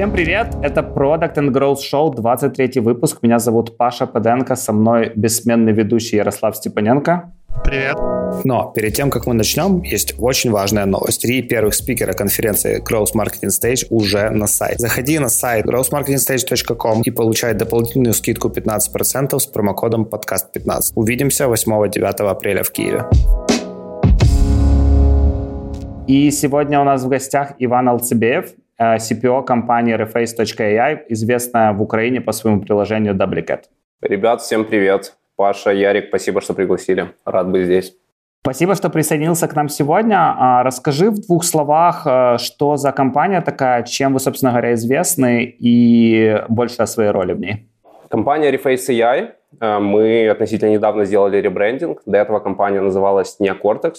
Всем привет! Это Product and Growth Show, 23 выпуск. Меня зовут Паша Паденко, со мной бессменный ведущий Ярослав Степаненко. Привет. Но перед тем, как мы начнем, есть очень важная новость. Три первых спикера конференции Growth Marketing Stage уже на сайт. Заходи на сайт growthmarketingstage.com и получай дополнительную скидку 15% с промокодом подкаст15. Увидимся 8-9 апреля в Киеве. И сегодня у нас в гостях Иван Алцебеев, CPO компании Reface.ai, известная в Украине по своему приложению Duplicate. Ребят, всем привет. Паша, Ярик, спасибо, что пригласили. Рад быть здесь. Спасибо, что присоединился к нам сегодня. А, расскажи в двух словах, э, что за компания такая, чем вы, собственно говоря, известны и больше о своей роли в ней. Компания Reface AI. Э, мы относительно недавно сделали ребрендинг. До этого компания называлась Neocortex.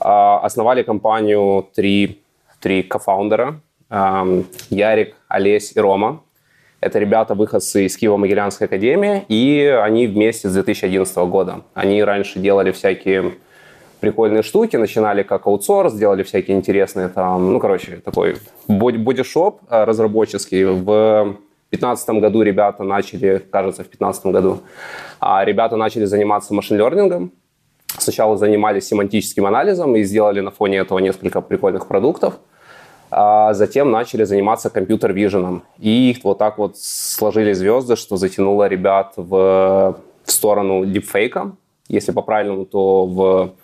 А, основали компанию три, три кофаундера. Ярик, Олесь и Рома. Это ребята, выходцы из Киево-Могилянской академии, и они вместе с 2011 года. Они раньше делали всякие прикольные штуки, начинали как аутсорс, делали всякие интересные там, ну, короче, такой бодишоп э, разработческий. В 2015 году ребята начали, кажется, в 2015 году, а ребята начали заниматься машин-лернингом. Сначала занимались семантическим анализом и сделали на фоне этого несколько прикольных продуктов – а затем начали заниматься компьютер-виженом. И вот так вот сложили звезды, что затянуло ребят в, в сторону дипфейка. Если по-правильному, то в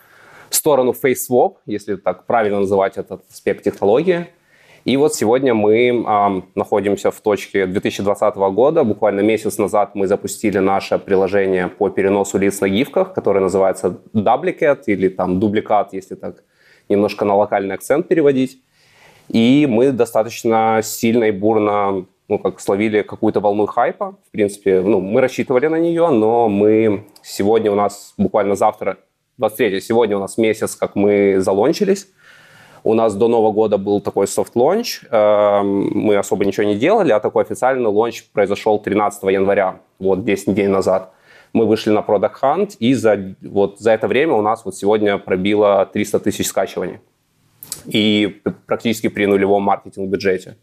сторону face swap, если так правильно называть этот аспект технологии. И вот сегодня мы э, находимся в точке 2020 года. Буквально месяц назад мы запустили наше приложение по переносу лиц на гифках, которое называется Duplicate или там дубликат, если так немножко на локальный акцент переводить. И мы достаточно сильно и бурно ну, как словили какую-то волну хайпа. В принципе, ну, мы рассчитывали на нее, но мы сегодня у нас, буквально завтра, 23 сегодня у нас месяц, как мы за launch ились. У нас до Нового года был такой soft launch. Эм, мы особо ничего не делали, а такой официальный launch произошел 13 января, вот 10 недель назад. Мы вышли на Product Hunt, и за, вот, за это время у нас вот сегодня пробило 300 тысяч скачиваний и практически при нулевом маркетинг-бюджете.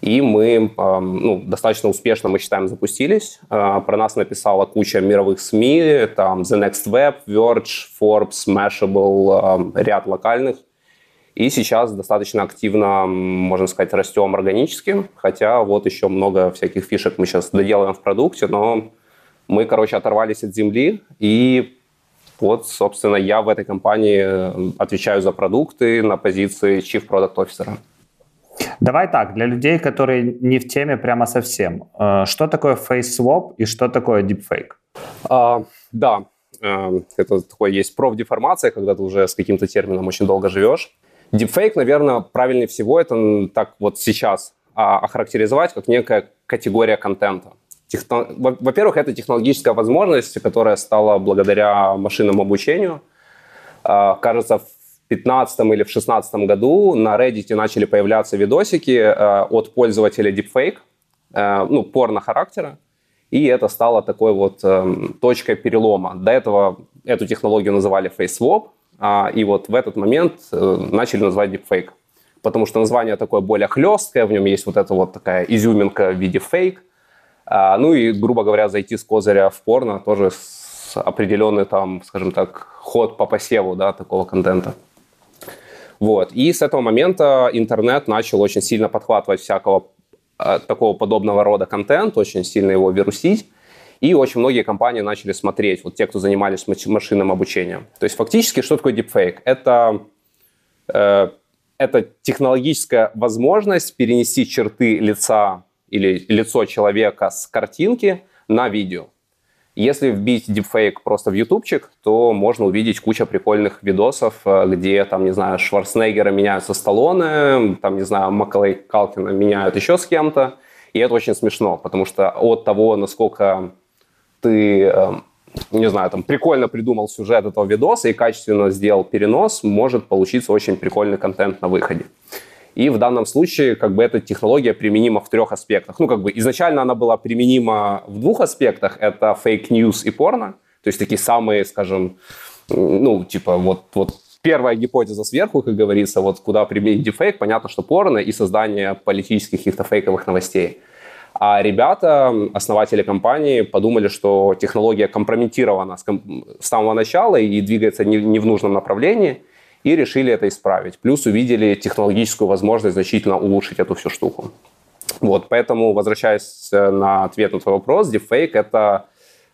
И мы ну, достаточно успешно, мы считаем, запустились. А, про нас написала куча мировых СМИ, там The Next Web, Verge, Forbes, Mashable, ряд локальных. И сейчас достаточно активно, можно сказать, растем органически, хотя вот еще много всяких фишек мы сейчас доделаем в продукте, но мы, короче, оторвались от земли и вот, собственно, я в этой компании э, отвечаю за продукты на позиции Chief Product Officer. Давай так, для людей, которые не в теме прямо совсем. Э, что такое face swap и что такое deepfake? А, да, э, это такое есть профдеформация, когда ты уже с каким-то термином очень долго живешь. Deepfake, наверное, правильнее всего это так вот сейчас а, охарактеризовать как некая категория контента. Техно... Во-первых, это технологическая возможность, которая стала благодаря машинному обучению. А, кажется, в 2015 или в 2016 году на Reddit начали появляться видосики а, от пользователя deepfake, а, ну, порно характера, и это стало такой вот эм, точкой перелома. До этого эту технологию называли face swap, и вот в этот момент э, начали называть deepfake. Потому что название такое более хлесткое, в нем есть вот эта вот такая изюминка в виде фейк, а, ну и, грубо говоря, зайти с козыря в порно тоже с определенный там, скажем так, ход по посеву, да, такого контента. Вот. И с этого момента интернет начал очень сильно подхватывать всякого э, такого подобного рода контент, очень сильно его вирусить. И очень многие компании начали смотреть, вот те, кто занимались машинным обучением. То есть фактически, что такое deepfake? Это, э, это технологическая возможность перенести черты лица или лицо человека с картинки на видео. Если вбить deepfake просто в ютубчик, то можно увидеть кучу прикольных видосов, э, где, там, не знаю, Шварценеггера меняют со Сталлоне, там, не знаю, Макалей Калкина меняют еще с кем-то. И это очень смешно, потому что от того, насколько ты, э, не знаю, там, прикольно придумал сюжет этого видоса и качественно сделал перенос, может получиться очень прикольный контент на выходе. И в данном случае как бы эта технология применима в трех аспектах. Ну, как бы изначально она была применима в двух аспектах. Это fake news и порно. То есть такие самые, скажем, ну, типа вот, вот первая гипотеза сверху, как говорится, вот куда применить дефейк, понятно, что порно и создание политических каких-то фейковых новостей. А ребята, основатели компании, подумали, что технология компрометирована с, с самого начала и двигается не, не в нужном направлении, и решили это исправить. Плюс увидели технологическую возможность значительно улучшить эту всю штуку. Вот, поэтому, возвращаясь э, на ответ на твой вопрос, deepfake — это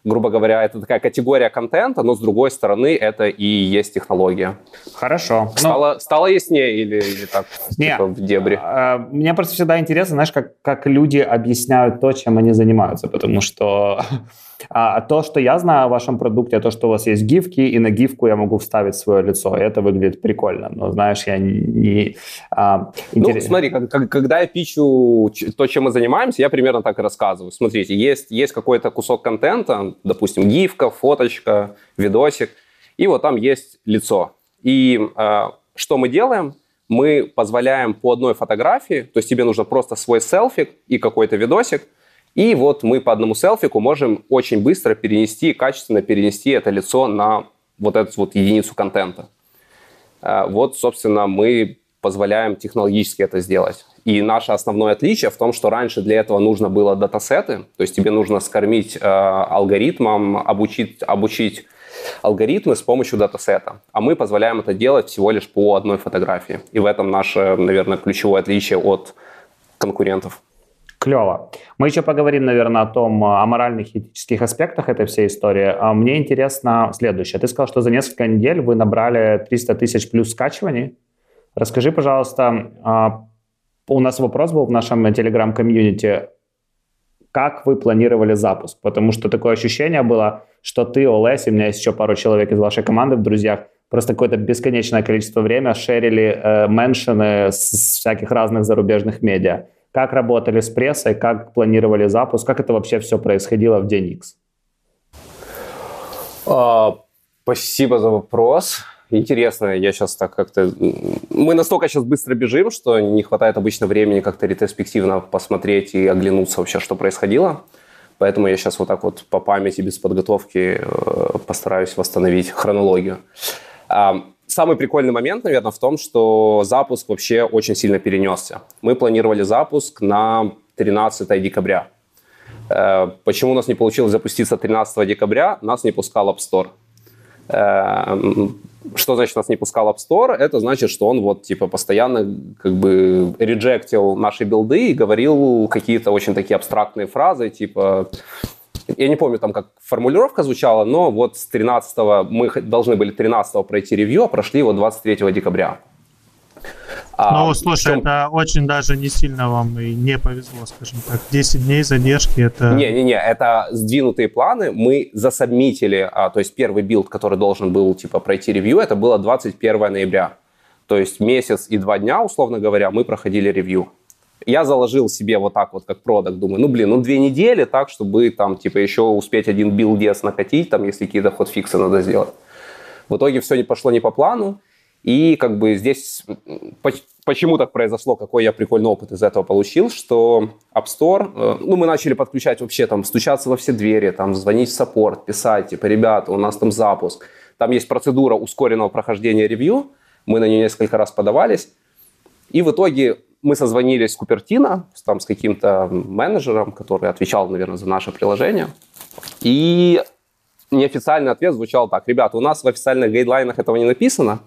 грубо говоря, это такая категория контента, но с другой стороны это и есть технология. Хорошо. Стало, ну, стало яснее или, или так, не, типа в дебри? А, мне просто всегда интересно, знаешь, как, как люди объясняют то, чем они занимаются, потому что а то, что я знаю о вашем продукте, то, что у вас есть гифки, и на гифку я могу вставить свое лицо, и это выглядит прикольно. Но, знаешь, я не... А, интерес... Ну, смотри, как, как, когда я пичу то, чем мы занимаемся, я примерно так и рассказываю. Смотрите, есть, есть какой-то кусок контента, допустим, гифка, фоточка, видосик, и вот там есть лицо. И э, что мы делаем? Мы позволяем по одной фотографии, то есть тебе нужно просто свой селфик и какой-то видосик, и вот мы по одному селфику можем очень быстро перенести, качественно перенести это лицо на вот эту вот единицу контента. А, вот, собственно, мы позволяем технологически это сделать. И наше основное отличие в том, что раньше для этого нужно было датасеты, то есть тебе нужно скормить э, алгоритмам, обучить, обучить алгоритмы с помощью датасета. А мы позволяем это делать всего лишь по одной фотографии. И в этом наше, наверное, ключевое отличие от конкурентов. Клево. Мы еще поговорим, наверное, о том, о моральных и этических аспектах этой всей истории. А мне интересно следующее. Ты сказал, что за несколько недель вы набрали 300 тысяч плюс скачиваний. Расскажи, пожалуйста, а, у нас вопрос был в нашем телеграм-комьюнити, как вы планировали запуск? Потому что такое ощущение было, что ты, Олесь, и у меня есть еще пару человек из вашей команды в друзьях, просто какое-то бесконечное количество времени шерили э, меншины с всяких разных зарубежных медиа. Как работали с прессой, как планировали запуск, как это вообще все происходило в день X? А, спасибо за вопрос. Интересно, я сейчас так как-то... Мы настолько сейчас быстро бежим, что не хватает обычно времени как-то ретроспективно посмотреть и оглянуться вообще, что происходило. Поэтому я сейчас вот так вот по памяти, без подготовки э, постараюсь восстановить хронологию. Самый прикольный момент, наверное, в том, что запуск вообще очень сильно перенесся. Мы планировали запуск на 13 декабря. Э, почему у нас не получилось запуститься 13 декабря? Нас не пускал App Store. Э, что значит нас не пускал App Store? Это значит, что он вот типа постоянно как бы реджектил наши билды и говорил какие-то очень такие абстрактные фразы, типа я не помню там, как формулировка звучала, но вот с 13 мы должны были 13 пройти ревью, а прошли его 23 декабря. А, ну, слушай, чем... это очень даже не сильно вам и не повезло, скажем так. 10 дней задержки это... Не-не-не, это сдвинутые планы. Мы за submit или, а, то есть первый билд, который должен был типа пройти ревью, это было 21 ноября. То есть месяц и два дня, условно говоря, мы проходили ревью я заложил себе вот так вот, как продукт, думаю, ну, блин, ну, две недели так, чтобы там, типа, еще успеть один билд накатить, там, если какие-то hotfix ы надо сделать. В итоге все не пошло не по плану, и как бы здесь почему так произошло, какой я прикольный опыт из этого получил, что App Store, э, ну, мы начали подключать вообще, там, стучаться во все двери, там, звонить в саппорт, писать, типа, ребята, у нас там запуск. Там есть процедура ускоренного прохождения ревью, мы на нее несколько раз подавались, и в итоге мы созвонились с Купертино, там, с каким-то менеджером, который отвечал, наверное, за наше приложение. И неофициальный ответ звучал так. Ребята, у нас в официальных гайдлайнах этого не написано,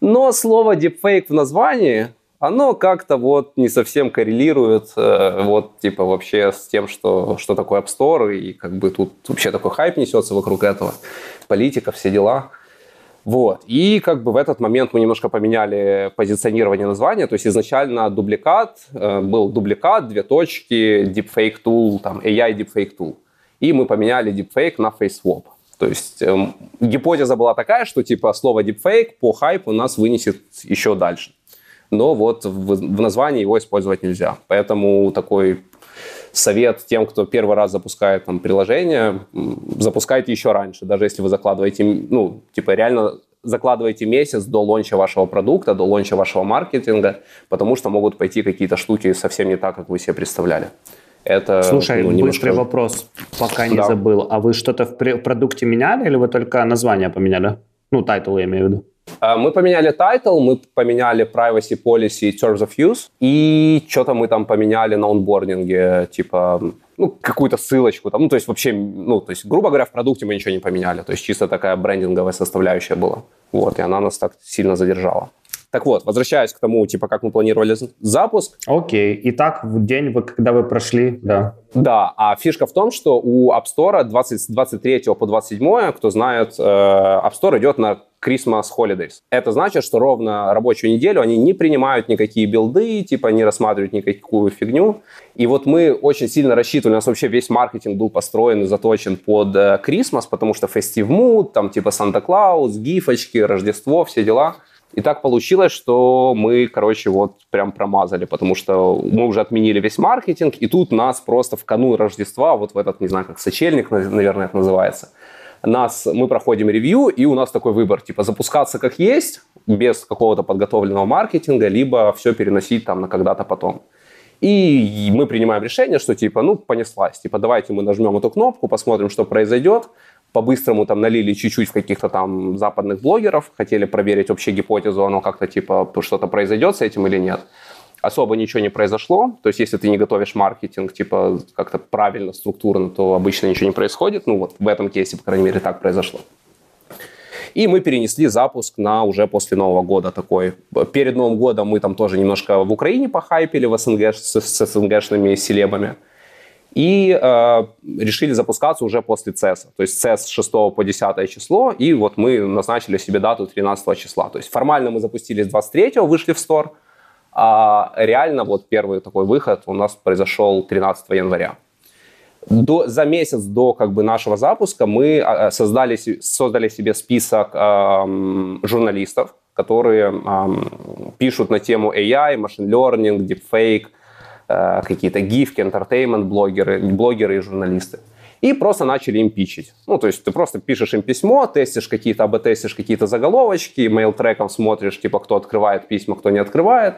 но слово deepfake в названии, оно как-то вот не совсем коррелирует э, вот типа вообще с тем, что, что такое App Store, и как бы тут вообще такой хайп несется вокруг этого, политика, все дела. Вот. И как бы в этот момент мы немножко поменяли позиционирование названия. То есть изначально дубликат, э, был дубликат, две точки, deepfake tool, там AI deepfake tool. И мы поменяли deepfake на FaceSwap. То есть э, гипотеза была такая, что типа слово deepfake по хайпу нас вынесет еще дальше. Но вот в, в названии его использовать нельзя. Поэтому такой совет тем, кто первый раз запускает там, приложение, запускайте еще раньше, даже если вы закладываете, ну, типа реально закладываете месяц до лонча вашего продукта, до лонча вашего маркетинга, потому что могут пойти какие-то штуки совсем не так, как вы себе представляли. Это, Слушай, ну, немножко... быстрый вопрос, пока не да. забыл. А вы что-то в продукте меняли или вы только название поменяли? Ну, title я имею в виду. А, мы поменяли title, мы поменяли privacy policy terms of use, и что-то мы там поменяли на онбординге, типа, ну, какую-то ссылочку там, ну, то есть вообще, ну, то есть, грубо говоря, в продукте мы ничего не поменяли, то есть чисто такая брендинговая составляющая была, вот, и она нас так сильно задержала. Так вот, возвращаясь к тому, типа, как мы планировали запуск. Окей. Итак, в день, вы, когда вы прошли, да. Да, а фишка в том, что у App Store 20, 23 по 27, кто знает, э, App Store идет на Christmas Holidays. Это значит, что ровно рабочую неделю они не принимают никакие билды, типа не рассматривают никакую фигню. И вот мы очень сильно рассчитывали, у нас вообще весь маркетинг был построен и заточен под э, Christmas, потому что Festive Mood, там типа Санта-Клаус, гифочки, Рождество, все дела – и так получилось, что мы, короче, вот прям промазали, потому что мы уже отменили весь маркетинг, и тут нас просто в канун Рождества, вот в этот, не знаю, как сочельник, наверное, это называется, нас, мы проходим ревью, и у нас такой выбор, типа запускаться как есть, без какого-то подготовленного маркетинга, либо все переносить там на когда-то потом. И мы принимаем решение, что типа, ну, понеслась. Типа, давайте мы нажмем эту кнопку, посмотрим, что произойдет по-быстрому там налили чуть-чуть в каких-то там западных блогеров, хотели проверить вообще гипотезу, оно как-то типа что-то произойдет с этим или нет. Особо ничего не произошло. То есть, если ты не готовишь маркетинг, типа, как-то правильно, структурно, то обычно ничего не происходит. Ну, вот в этом кейсе, по крайней мере, так произошло. И мы перенесли запуск на уже после Нового года такой. Перед Новым годом мы там тоже немножко в Украине похайпили в СНГ с, с СНГшными селебами и э, решили запускаться уже после CES. То есть CES с 6 по 10 число, и вот мы назначили себе дату 13 числа. То есть формально мы запустились 23 вышли в стор, а реально вот первый такой выход у нас произошел 13 января. До, за месяц до как бы, нашего запуска мы э, создали, создали себе список э, журналистов, которые э, пишут на тему AI, machine learning, deepfake, какие-то гифки, entertainment блогеры, блогеры и журналисты. И просто начали им пичить. Ну, то есть ты просто пишешь им письмо, тестишь какие-то, АБ-тестишь какие-то заголовочки, mail-треком смотришь, типа, кто открывает письма, кто не открывает.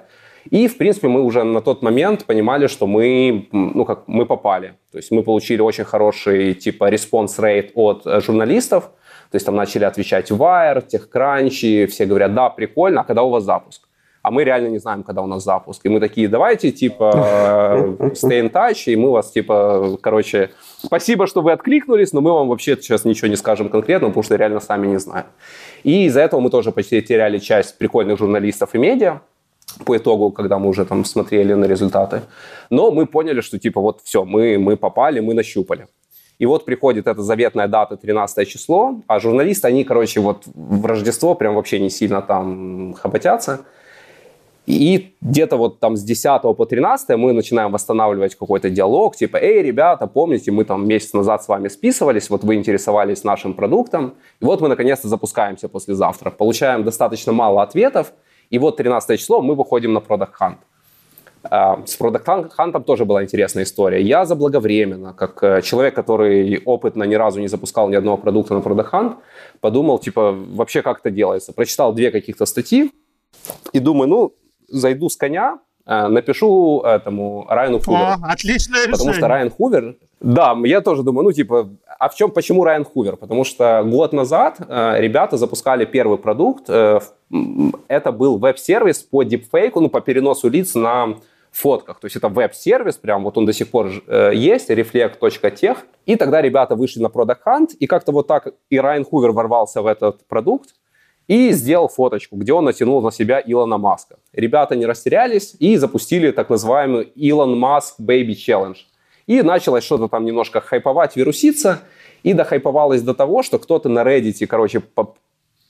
И, в принципе, мы уже на тот момент понимали, что мы, ну, как мы попали. То есть мы получили очень хороший, типа, response rate от э, журналистов. То есть там начали отвечать Wired, TechCrunch, все говорят, да, прикольно, а когда у вас запуск? А мы реально не знаем, когда у нас запуск. И мы такие, давайте, типа, stay in touch, и мы вас, типа, короче, спасибо, что вы откликнулись, но мы вам вообще сейчас ничего не скажем конкретно, потому что реально сами не знаем. И из-за этого мы тоже почти теряли часть прикольных журналистов и медиа, по итогу, когда мы уже там смотрели на результаты. Но мы поняли, что типа вот все, мы, мы попали, мы нащупали. И вот приходит эта заветная дата, 13 число, а журналисты, они, короче, вот в Рождество прям вообще не сильно там хоботятся. И где-то вот там с 10 по 13 мы начинаем восстанавливать какой-то диалог, типа, эй, ребята, помните, мы там месяц назад с вами списывались, вот вы интересовались нашим продуктом, и вот мы наконец-то запускаемся послезавтра. Получаем достаточно мало ответов, и вот 13 число мы выходим на Product Hunt. А, с Product Hunt тоже была интересная история. Я заблаговременно, как э, человек, который опытно ни разу не запускал ни одного продукта на Product Hunt, подумал, типа, вообще как это делается. Прочитал две каких-то статьи и думаю, ну, зайду с коня, э, напишу этому Райану Хуверу. О, отличное решение. Потому что Райан Хувер... Да, я тоже думаю, ну, типа, а в чем, почему Райан Хувер? Потому что год назад э, ребята запускали первый продукт. Э, это был веб-сервис по дипфейку, ну, по переносу лиц на фотках. То есть это веб-сервис, прям вот он до сих пор э, есть, reflect.tech. И тогда ребята вышли на Product Hunt, и как-то вот так и Райан Хувер ворвался в этот продукт и сделал фоточку, где он натянул на себя Илона Маска. Ребята не растерялись и запустили так называемый Илон Маск Baby Challenge. И началось что-то там немножко хайповать, вируситься, и дохайповалось до того, что кто-то на Reddit, короче,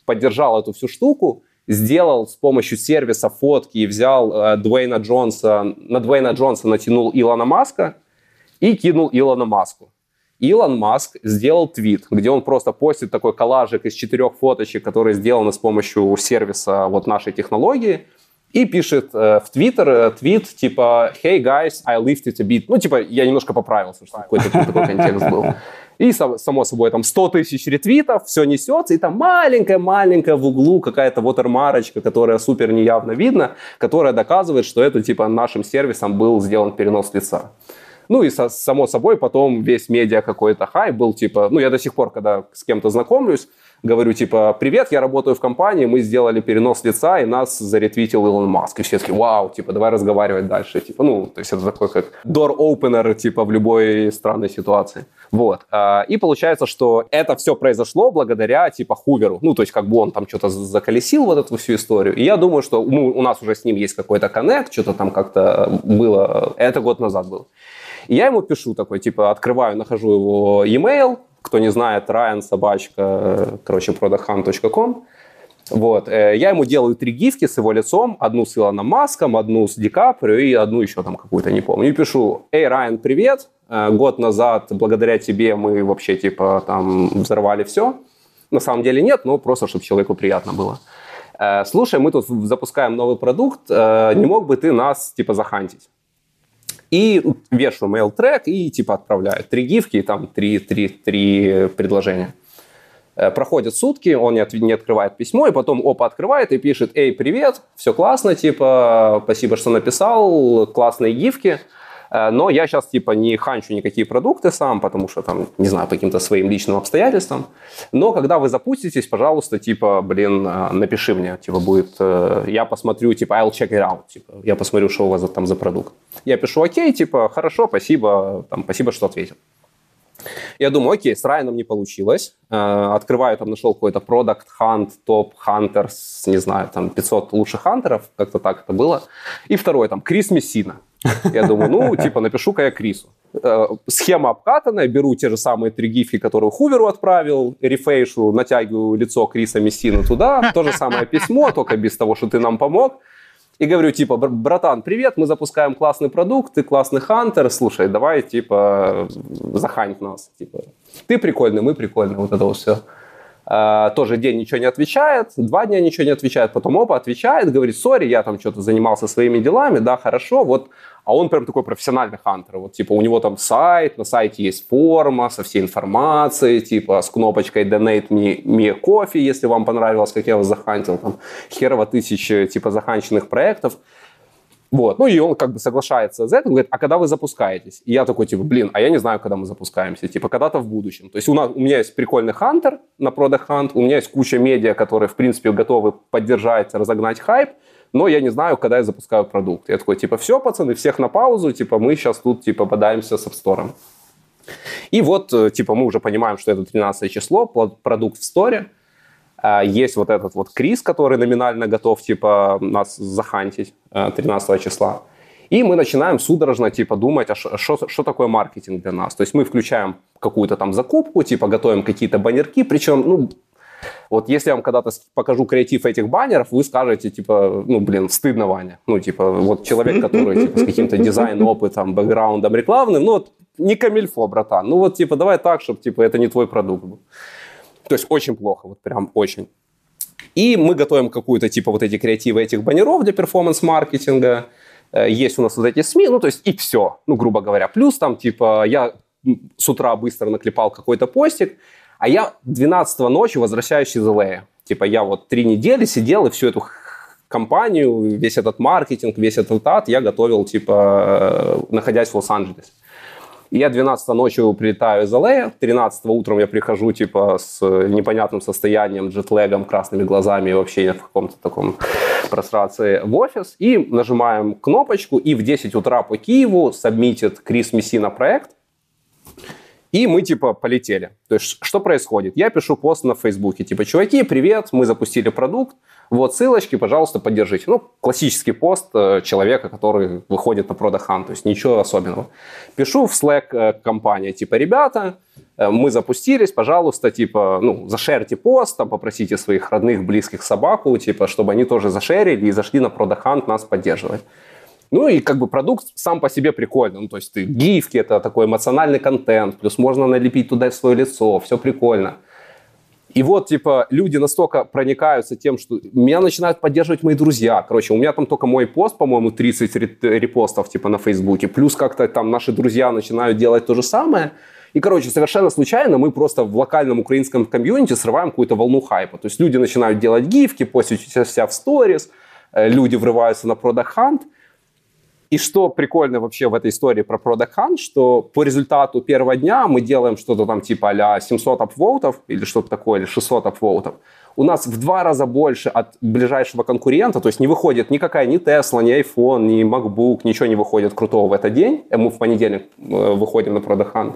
поддержал эту всю штуку, сделал с помощью сервиса фотки и взял э, Дуэйна Джонса, на Дуэйна Джонса натянул Илона Маска и кинул Илона Маску. Илон Маск сделал твит, где он просто постит такой коллажик из четырех фоточек, которые сделаны с помощью сервиса вот нашей технологии, и пишет э, в Твиттер э, твит типа «Hey guys, I lifted a bit». Ну, типа, я немножко поправился, что какой-то такой контекст был. И, само собой, там 100 тысяч ретвитов, все несется, и там маленькая-маленькая в углу какая-то вотермарочка, которая супер неявно видна, которая доказывает, что это, типа, нашим сервисом был сделан перенос лица. Ну и, со, само собой, потом весь медиа какой-то хай был, типа, ну я до сих пор, когда с кем-то знакомлюсь, говорю, типа, привет, я работаю в компании, мы сделали перенос лица, и нас заретвитил Илон Маск. И все такие, вау, типа, давай разговаривать дальше. Типа, ну, то есть это такой как door opener, типа, в любой странной ситуации. Вот. А, и получается, что это все произошло благодаря, типа, Хуверу. Ну, то есть, как бы он там что-то заколесил вот эту всю историю. И я думаю, что ну, у нас уже с ним есть какой-то коннект, что-то там как-то было. Это год назад было. И я ему пишу такой, типа, открываю, нахожу его e-mail, кто не знает, Ryan собачка, короче, producthunt.com. Вот. Э, я ему делаю три гифки с его лицом. Одну с Илоном Маском, одну с Ди Каприо и одну еще там какую-то, не помню. И пишу, эй, Райан, привет. Э, год назад благодаря тебе мы вообще типа там взорвали все. На самом деле нет, но просто, чтобы человеку приятно было. Э, слушай, мы тут запускаем новый продукт, не мог бы ты нас типа захантить? И вешу mail трек и типа отправляю. Три гифки и там три, три, три предложения. Э, проходят сутки, он не, от, не открывает письмо, и потом опа открывает и пишет, эй, привет, все классно, типа, спасибо, что написал, классные гифки. Э, но я сейчас типа не ханчу никакие продукты сам, потому что там, не знаю, по каким-то своим личным обстоятельствам. Но когда вы запуститесь, пожалуйста, типа, блин, э, напиши мне, типа, будет, э, я посмотрю, типа, I'll check it out, типа, я посмотрю, что у вас там за продукт. Я пишу, окей, типа, хорошо, спасибо, там, спасибо, что ответил. Я думаю, окей, с Райаном не получилось. Открываю, там нашел какой-то Product Hunt, Top Hunters, не знаю, там 500 лучших хантеров, как-то так это было. И второй, там, Крис Мессина. Я думаю, ну, типа, напишу-ка я Крису. Э, схема обкатанная, беру те же самые три гифки, которые Хуверу отправил, рефейшу, натягиваю лицо Криса Мессина туда, то же самое письмо, только без того, что ты нам помог. И говорю, типа, братан, привет, мы запускаем классный продукт, ты классный хантер, слушай, давай, типа, захань нас. Типа, ты прикольный, мы прикольные, вот это вот все. Uh, тоже день ничего не отвечает, два дня ничего не отвечает, потом опа отвечает, говорит, сори, я там что-то занимался своими делами, да, хорошо, вот а он прям такой профессиональный хантер. Вот, типа, у него там сайт, на сайте есть форма со всей информацией, типа, с кнопочкой donate me, me кофе, если вам понравилось, как я вас захантил, там, херово тысячи, типа, заханченных проектов. Вот. Ну, и он как бы соглашается с этим, говорит, а когда вы запускаетесь? И я такой, типа, блин, а я не знаю, когда мы запускаемся, типа, когда-то в будущем. То есть у, нас, у меня есть прикольный хантер на Product Hunt, у меня есть куча медиа, которые, в принципе, готовы поддержать, разогнать хайп, но я не знаю, когда я запускаю продукт. Я такой, типа, все, пацаны, всех на паузу, типа, мы сейчас тут, типа, бодаемся с App Store. И вот, э, типа, мы уже понимаем, что это 13 число, продукт в сторе, а, есть вот этот вот Крис, который номинально готов, типа, нас захантить 13 э, числа. И мы начинаем судорожно, типа, думать, а что такое маркетинг для нас. То есть мы включаем какую-то там закупку, типа, готовим какие-то баннерки, причем, ну, вот если я вам когда-то покажу креатив этих баннеров, вы скажете, типа, ну, блин, стыдно, Ваня. Ну, типа, вот человек, который, типа, с каким-то дизайн-опытом, бэкграундом рекламным, ну, вот не камильфо, братан. Ну, вот, типа, давай так, чтобы, типа, это не твой продукт был. То есть очень плохо, вот прям очень. И мы готовим какую-то, типа, вот эти креативы этих баннеров для перформанс-маркетинга. Э, есть у нас вот эти СМИ, ну, то есть и все, ну, грубо говоря. Плюс там, типа, я с утра быстро наклепал какой-то постик, а я 12 ночи возвращаюсь из LA. Типа я вот три недели сидел и всю эту компанию, весь этот маркетинг, весь этот ад я готовил, типа, э, находясь в Лос-Анджелесе. И я 12 ночью прилетаю из LA, 13 утром я прихожу, типа, с непонятным состоянием, джетлегом, красными глазами вообще в каком-то таком просрации в офис. И нажимаем кнопочку, и в 10 утра по Киеву сабмитит Крис Мессина проект. И мы, типа, полетели. То есть, что происходит? Я пишу пост на Фейсбуке, типа, чуваки, привет, мы запустили продукт, вот ссылочки, пожалуйста, поддержите. Ну, классический пост э, человека, который выходит на Product Hunt, то есть ничего особенного. Пишу в Slack э, компания, типа, ребята, э, мы запустились, пожалуйста, типа, ну, зашерьте пост, там, попросите своих родных, близких собаку, типа, чтобы они тоже зашерили и зашли на Product Hunt нас поддерживать. Ну и как бы продукт сам по себе прикольный. Ну, то есть ты гифки, это такой эмоциональный контент, плюс можно налепить туда свое лицо, все прикольно. И вот, типа, люди настолько проникаются тем, что меня начинают поддерживать мои друзья. Короче, у меня там только мой пост, по-моему, 30 репостов, типа, на Фейсбуке. Плюс как-то там наши друзья начинают делать то же самое. И, короче, совершенно случайно мы просто в локальном украинском комьюнити срываем какую-то волну хайпа. То есть люди начинают делать гифки, постить себя в сторис, э, люди врываются на Product Hunt – И что прикольно вообще в этой истории про Product Hunt, что по результату первого дня мы делаем что-то там типа а 700 апвоутов или что-то такое, или 600 апвоутов. У нас в два раза больше от ближайшего конкурента, то есть не выходит никакая ни Tesla, ни iPhone, ни MacBook, ничего не выходит крутого в этот день. Мы в понедельник э, выходим на Product Hunt.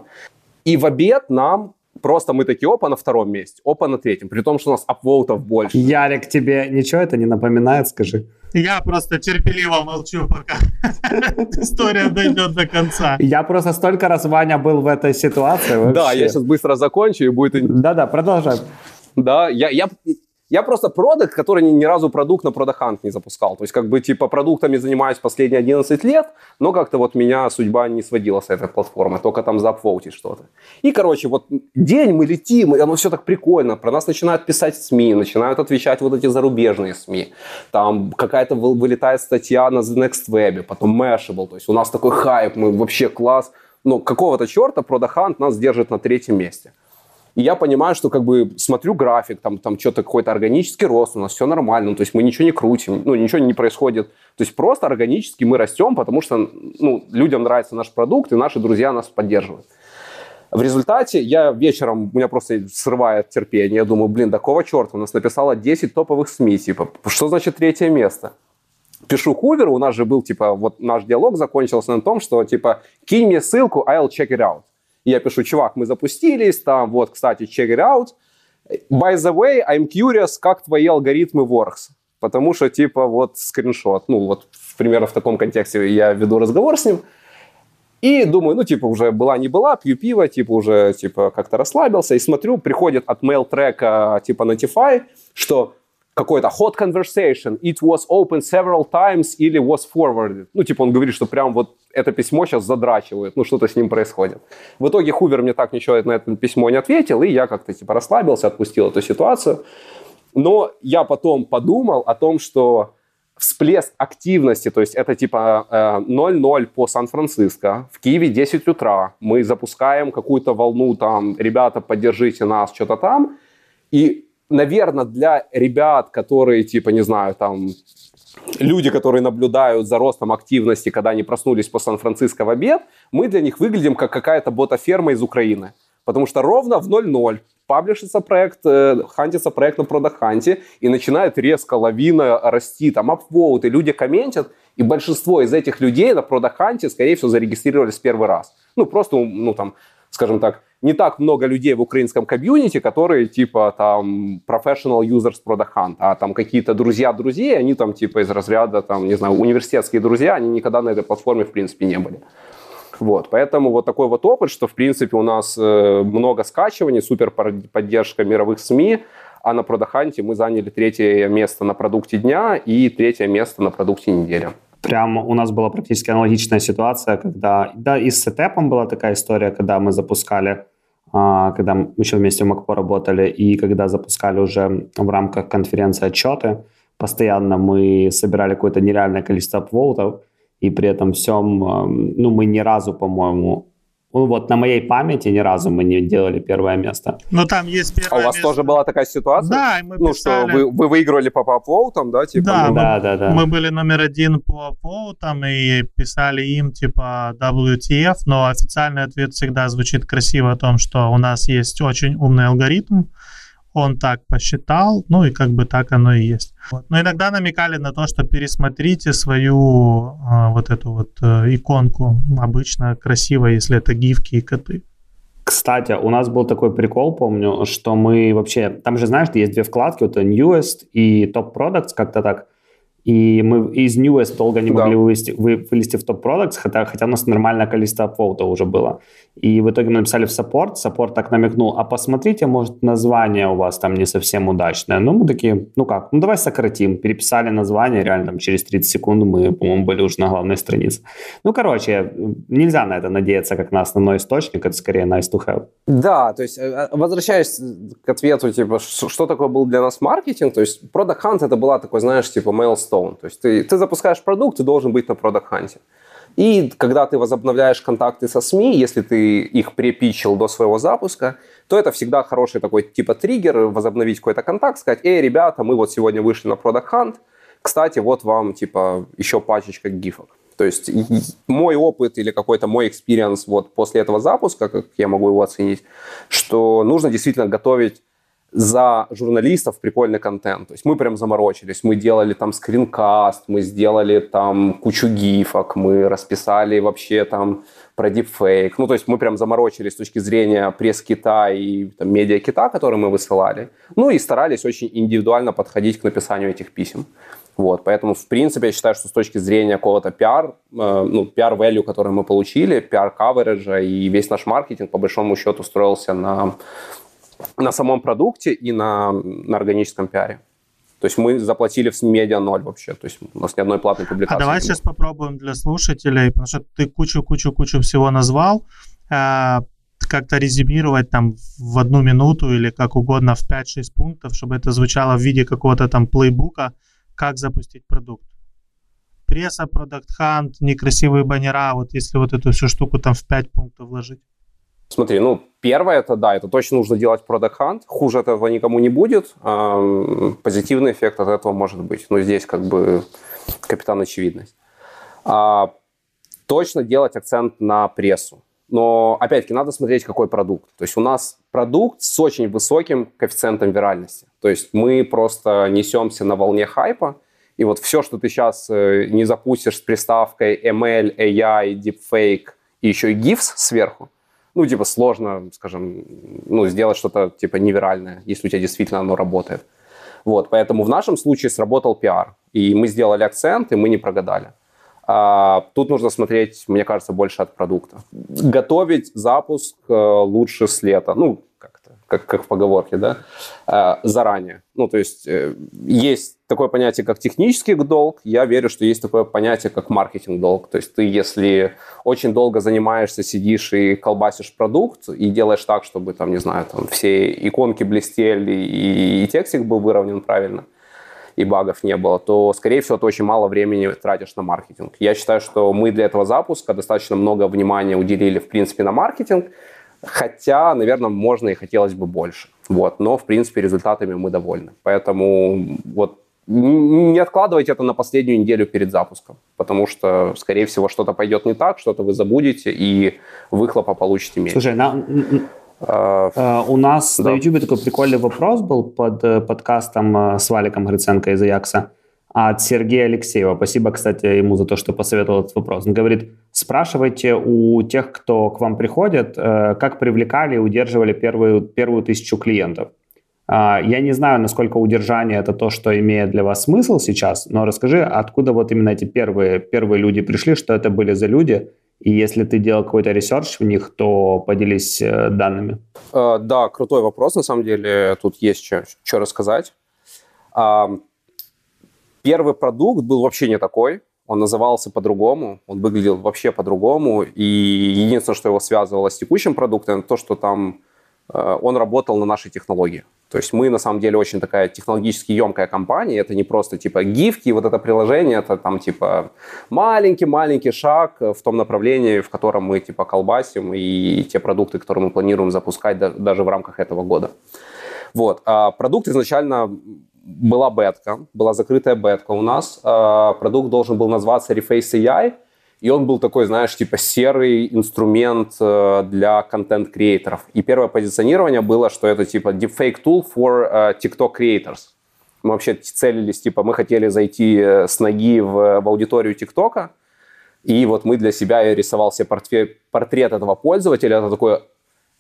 И в обед нам просто мы такие, опа, на втором месте, опа, на третьем, при том, что у нас апвоутов больше. Ярик, тебе ничего это не напоминает, скажи? Я просто терпеливо молчу, пока история дойдет до конца. Я просто столько раз, Ваня, был в этой ситуации. Да, я сейчас быстро закончу и будет... Да-да, продолжай. Да, я, я, я просто продукт, который ни, разу продукт на Продахант не запускал. То есть, как бы, типа, продуктами занимаюсь последние 11 лет, но как-то вот меня судьба не сводила с этой платформы, только там заапвоутить что-то. И, короче, вот день мы летим, и оно все так прикольно. Про нас начинают писать СМИ, начинают отвечать вот эти зарубежные СМИ. Там какая-то вылетает статья на The Next Web, потом Mashable. То есть, у нас такой хайп, мы вообще класс. Но какого-то черта Продахант нас держит на третьем месте. И я понимаю, что как бы смотрю график, там, там что-то какой-то органический рост, у нас все нормально, ну, то есть мы ничего не крутим, ну, ничего не происходит. То есть просто органически мы растем, потому что ну, людям нравится наш продукт, и наши друзья нас поддерживают. В результате я вечером, у меня просто срывает терпение. Я думаю, блин, такого черта, у нас написало 10 топовых СМИ, типа, что значит третье место? Пишу Хуверу, у нас же был, типа, вот наш диалог закончился на том, что, типа, кинь мне ссылку, I'll check it out. Я пишу, чувак, мы запустились, там, вот, кстати, check it out. By the way, I'm curious, как твои алгоритмы works. Потому что, типа, вот скриншот. Ну, вот примерно в таком контексте я веду разговор с ним. И думаю, ну, типа, уже была не была, пью пиво, типа, уже, типа, как-то расслабился. И смотрю, приходит от mail трека, типа, Notify, что какой-то hot conversation, it was open several times или was forwarded. Ну, типа он говорит, что прям вот это письмо сейчас задрачивает, ну, что-то с ним происходит. В итоге Хувер мне так ничего на это письмо не ответил, и я как-то типа расслабился, отпустил эту ситуацию. Но я потом подумал о том, что всплеск активности, то есть это типа 0-0 э, по Сан-Франциско, в Киеве 10 утра, мы запускаем какую-то волну там, ребята, поддержите нас, что-то там, и наверное, для ребят, которые, типа, не знаю, там, люди, которые наблюдают за ростом активности, когда они проснулись по Сан-Франциско в обед, мы для них выглядим как какая-то бота-ферма из Украины. Потому что ровно в 0-0 паблишится проект, э, хантится проект на продаханте, и начинает резко лавина расти, там, апвоут, и люди комментят, и большинство из этих людей на продаханте, скорее всего, зарегистрировались первый раз. Ну, просто, ну, там, скажем так, не так много людей в украинском комьюнити, которые типа там professional users Product Hunt, а там какие-то друзья друзей, они там типа из разряда там, не знаю, университетские друзья, они никогда на этой платформе в принципе не были. Вот, поэтому вот такой вот опыт, что в принципе у нас э, много скачиваний, супер поддержка мировых СМИ, а на Продаханте мы заняли третье место на продукте дня и третье место на продукте недели. Прямо у нас была практически аналогичная ситуация, когда, да, и с сетепом была такая история, когда мы запускали когда мы еще вместе в МакПо работали, и когда запускали уже в рамках конференции отчеты, постоянно мы собирали какое-то нереальное количество апвоутов, и при этом всем, ну, мы ни разу, по-моему, ну, вот на моей памяти ни разу мы не делали первое место. Ну, там есть первое А у вас место. тоже была такая ситуация? Да, мы Ну, писали... что вы, вы выиграли по апвоутам, да? Типа, да, ну, мы, да, да, да. Мы были номер один по апвоутам и писали им, типа, WTF, но официальный ответ всегда звучит красиво о том, что у нас есть очень умный алгоритм, он так посчитал, ну и как бы так оно и есть. Вот. Но иногда намекали на то, что пересмотрите свою э, вот эту вот э, иконку. Обычно красиво, если это гифки и коты. Кстати, у нас был такой прикол, помню, что мы вообще... Там же, знаешь, есть две вкладки, это Newest и Top Products, как-то так. И мы из Newest долго не могли да. вывести, вы, вылезти в топ-продукт, хотя, хотя у нас нормальное количество апвоутов уже было. И в итоге мы написали в саппорт, саппорт так намекнул, а посмотрите, может, название у вас там не совсем удачное. Ну, мы такие, ну как, ну давай сократим. Переписали название, реально там через 30 секунд мы, по-моему, были уже на главной странице. Ну, короче, нельзя на это надеяться, как на основной источник, это скорее nice to have. Да, то есть, э, э, возвращаясь к ответу, типа, что такое был для нас маркетинг, то есть, Product Hunt это была такой, знаешь, типа, milestone, то есть, ты, ты запускаешь продукт, ты должен быть на Hunt. И когда ты возобновляешь контакты со СМИ, если ты их препичил до своего запуска, то это всегда хороший такой типа триггер, возобновить какой-то контакт, сказать, эй, ребята, мы вот сегодня вышли на Product Hunt, кстати, вот вам типа еще пачечка гифок. То есть мой опыт или какой-то мой experience вот после этого запуска, как я могу его оценить, что нужно действительно готовить за журналистов прикольный контент. То есть мы прям заморочились, мы делали там скринкаст, мы сделали там кучу гифок, мы расписали вообще там про дипфейк. Ну, то есть мы прям заморочились с точки зрения пресс-кита и там, медиа-кита, которые мы высылали. Ну и старались очень индивидуально подходить к написанию этих писем. Вот, поэтому, в принципе, я считаю, что с точки зрения какого-то пиар, э, ну, пиар-value, который мы получили, пиар-кавериджа и весь наш маркетинг, по большому счету, строился на, на самом продукте и на, на органическом пиаре. То есть мы заплатили в медиа ноль вообще. То есть у нас ни одной платной публикации. А давай сейчас попробуем для слушателей, потому что ты кучу-кучу-кучу всего назвал, э, как-то резюмировать там в одну минуту или как угодно в 5-6 пунктов, чтобы это звучало в виде какого-то там плейбука, как запустить продукт. Пресса, продукт хант, некрасивые баннера, вот если вот эту всю штуку там в 5 пунктов вложить. Смотри, ну, первое, это да, это точно нужно делать Product Hunt. Хуже от этого никому не будет. Позитивный эффект от этого может быть. Но здесь как бы капитан очевидность. А, точно делать акцент на прессу. Но, опять-таки, надо смотреть, какой продукт. То есть у нас продукт с очень высоким коэффициентом виральности. То есть мы просто несемся на волне хайпа, и вот все, что ты сейчас э, не запустишь с приставкой ML, AI, Deepfake и еще и GIFs сверху, ну, типа, сложно, скажем, ну, сделать что-то, типа, невиральное, если у тебя действительно оно работает. Вот, поэтому в нашем случае сработал пиар, и мы сделали акцент, и мы не прогадали. А, тут нужно смотреть, мне кажется, больше от продукта. Готовить запуск э, лучше с лета. Ну, как, как в поговорке, да, э, заранее. Ну, то есть э, есть такое понятие, как технический долг, я верю, что есть такое понятие, как маркетинг долг. То есть ты, если очень долго занимаешься, сидишь и колбасишь продукт, и делаешь так, чтобы, там, не знаю, там все иконки блестели, и, и текстик был выровнен правильно, и багов не было, то, скорее всего, ты очень мало времени тратишь на маркетинг. Я считаю, что мы для этого запуска достаточно много внимания уделили, в принципе, на маркетинг, Хотя, наверное, можно и хотелось бы больше. Вот. Но, в принципе, результатами мы довольны. Поэтому вот не откладывайте это на последнюю неделю перед запуском, потому что, скорее всего, что-то пойдет не так, что-то вы забудете, и выхлопа получите меньше. Слушай, на, uh, у нас да. на YouTube такой прикольный вопрос был под э, подкастом с Валиком Гриценко из Аякса от Сергея Алексеева. Спасибо, кстати, ему за то, что посоветовал этот вопрос. Он говорит, спрашивайте у тех, кто к вам приходит, э, как привлекали и удерживали первую, первую тысячу клиентов. А, я не знаю, насколько удержание это то, что имеет для вас смысл сейчас, но расскажи, откуда вот именно эти первые, первые люди пришли, что это были за люди, и если ты делал какой-то research в них, то поделись э, данными. Э, да, крутой вопрос, на самом деле, тут есть что, что рассказать. Первый продукт был вообще не такой. Он назывался по-другому, он выглядел вообще по-другому. И единственное, что его связывало с текущим продуктом, то, что там э, он работал на нашей технологии. То есть мы, на самом деле, очень такая технологически емкая компания. Это не просто типа гифки, вот это приложение, это там типа маленький-маленький шаг в том направлении, в котором мы типа колбасим, и те продукты, которые мы планируем запускать даже в рамках этого года. Вот. А продукт изначально была бетка, была закрытая бетка у нас. А, продукт должен был называться Reface AI, и он был такой, знаешь, типа серый инструмент э, для контент-креаторов. И первое позиционирование было, что это типа deepfake tool for uh, TikTok creators. Мы вообще целились, типа, мы хотели зайти э, с ноги в, в аудиторию ТикТока, и вот мы для себя, я рисовал себе портрет, портрет этого пользователя, это такой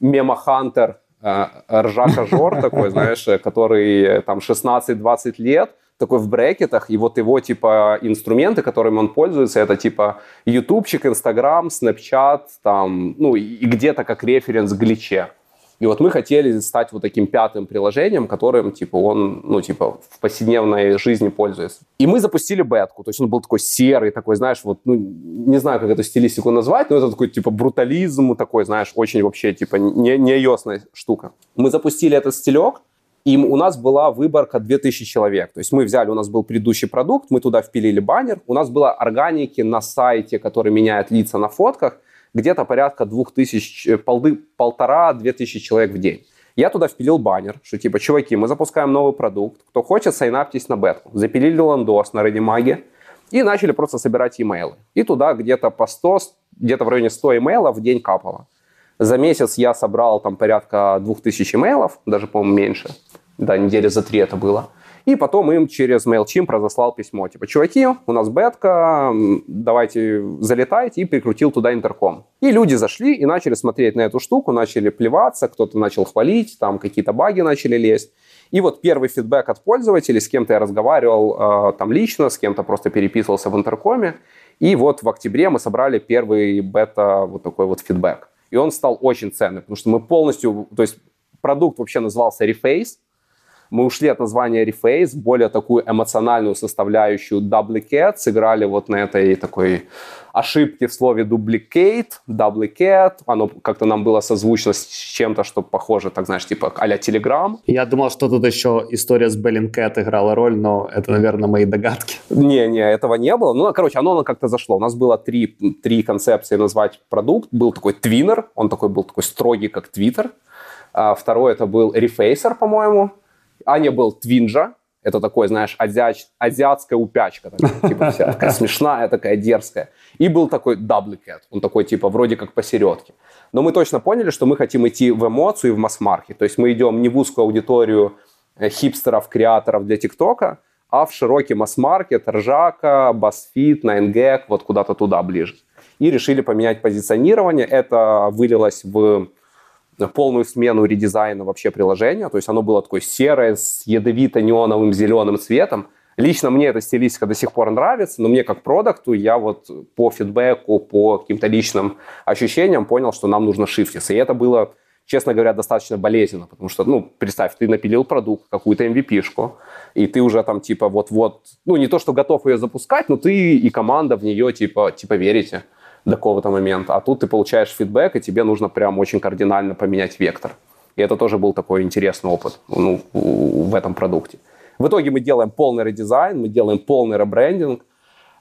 мемохантер Э, ржака-жор такой, знаешь, который э, там 16-20 лет, такой в брекетах, и вот его, типа, инструменты, которыми он пользуется, это, типа, ютубчик, инстаграм, снапчат, там, ну, и где-то как референс гличе. И вот мы хотели стать вот таким пятым приложением, которым, типа, он, ну, типа, в повседневной жизни пользуется. И мы запустили бетку, то есть он был такой серый, такой, знаешь, вот, ну, не знаю, как эту стилистику назвать, но это такой, типа, брутализм такой, знаешь, очень вообще, типа, не, не штука. Мы запустили этот стилек, и у нас была выборка 2000 человек. То есть мы взяли, у нас был предыдущий продукт, мы туда впилили баннер, у нас было органики на сайте, который меняет лица на фотках, где-то порядка двух тысяч, э, полды, полтора-две тысячи человек в день. Я туда впилил баннер, что типа, чуваки, мы запускаем новый продукт, кто хочет, сайнаптесь на бетку. Запилили ландос на Редимаге, и начали просто собирать имейлы. И туда где-то по 100, где-то в районе 100 имейлов в день капало. За месяц я собрал там порядка 2000 имейлов, даже, по-моему, меньше. Да, недели за три это было. И потом им через MailChimp разослал письмо. Типа, чуваки, у нас бетка, давайте залетайте, и прикрутил туда интерком. И люди зашли и начали смотреть на эту штуку, начали плеваться, кто-то начал хвалить, там какие-то баги начали лезть. И вот первый фидбэк от пользователей, с кем-то я разговаривал э, там лично, с кем-то просто переписывался в интеркоме. И вот в октябре мы собрали первый бета вот такой вот фидбэк. И он стал очень ценным, потому что мы полностью, то есть продукт вообще назывался Reface, мы ушли от названия Reface более такую эмоциональную составляющую Duplicate, сыграли вот на этой такой ошибке в слове duplicate, duplicate, оно как-то нам было созвучно с чем-то, что похоже, так знаешь, типа а-ля Telegram. Я думал, что тут еще история с Bellingcat играла роль, но это, наверное, мои догадки. Не-не, этого не было. Ну, короче, оно, оно как-то зашло. У нас было три, три концепции назвать продукт. Был такой Twinner, он такой был такой строгий, как Twitter. А второй это был Refacer, по-моему. Аня был Твинжа, это такой, знаешь, азиач, азиатская упячка, такая, типа вся такая смешная, такая дерзкая. И был такой Duplicate, он такой, типа, вроде как посередке. Но мы точно поняли, что мы хотим идти в эмоцию и в масс-маркет. То есть мы идем не в узкую аудиторию э, хипстеров, креаторов для ТикТока, а в широкий масс-маркет, Ржака, BuzzFeed, 9gag, вот куда-то туда ближе. И решили поменять позиционирование. Это вылилось в полную смену редизайна вообще приложения. То есть оно было такое серое с ядовито-неоновым зеленым цветом. Лично мне эта стилистика до сих пор нравится, но мне как продукту я вот по фидбэку, по каким-то личным ощущениям понял, что нам нужно шифтиться. И это было, честно говоря, достаточно болезненно, потому что, ну, представь, ты напилил продукт, какую-то MVP-шку, и ты уже там типа вот-вот, ну, не то, что готов ее запускать, но ты и команда в нее типа, типа верите до какого-то момента. А тут ты получаешь фидбэк, и тебе нужно прям очень кардинально поменять вектор. И это тоже был такой интересный опыт ну, в этом продукте. В итоге мы делаем полный редизайн, мы делаем полный ребрендинг,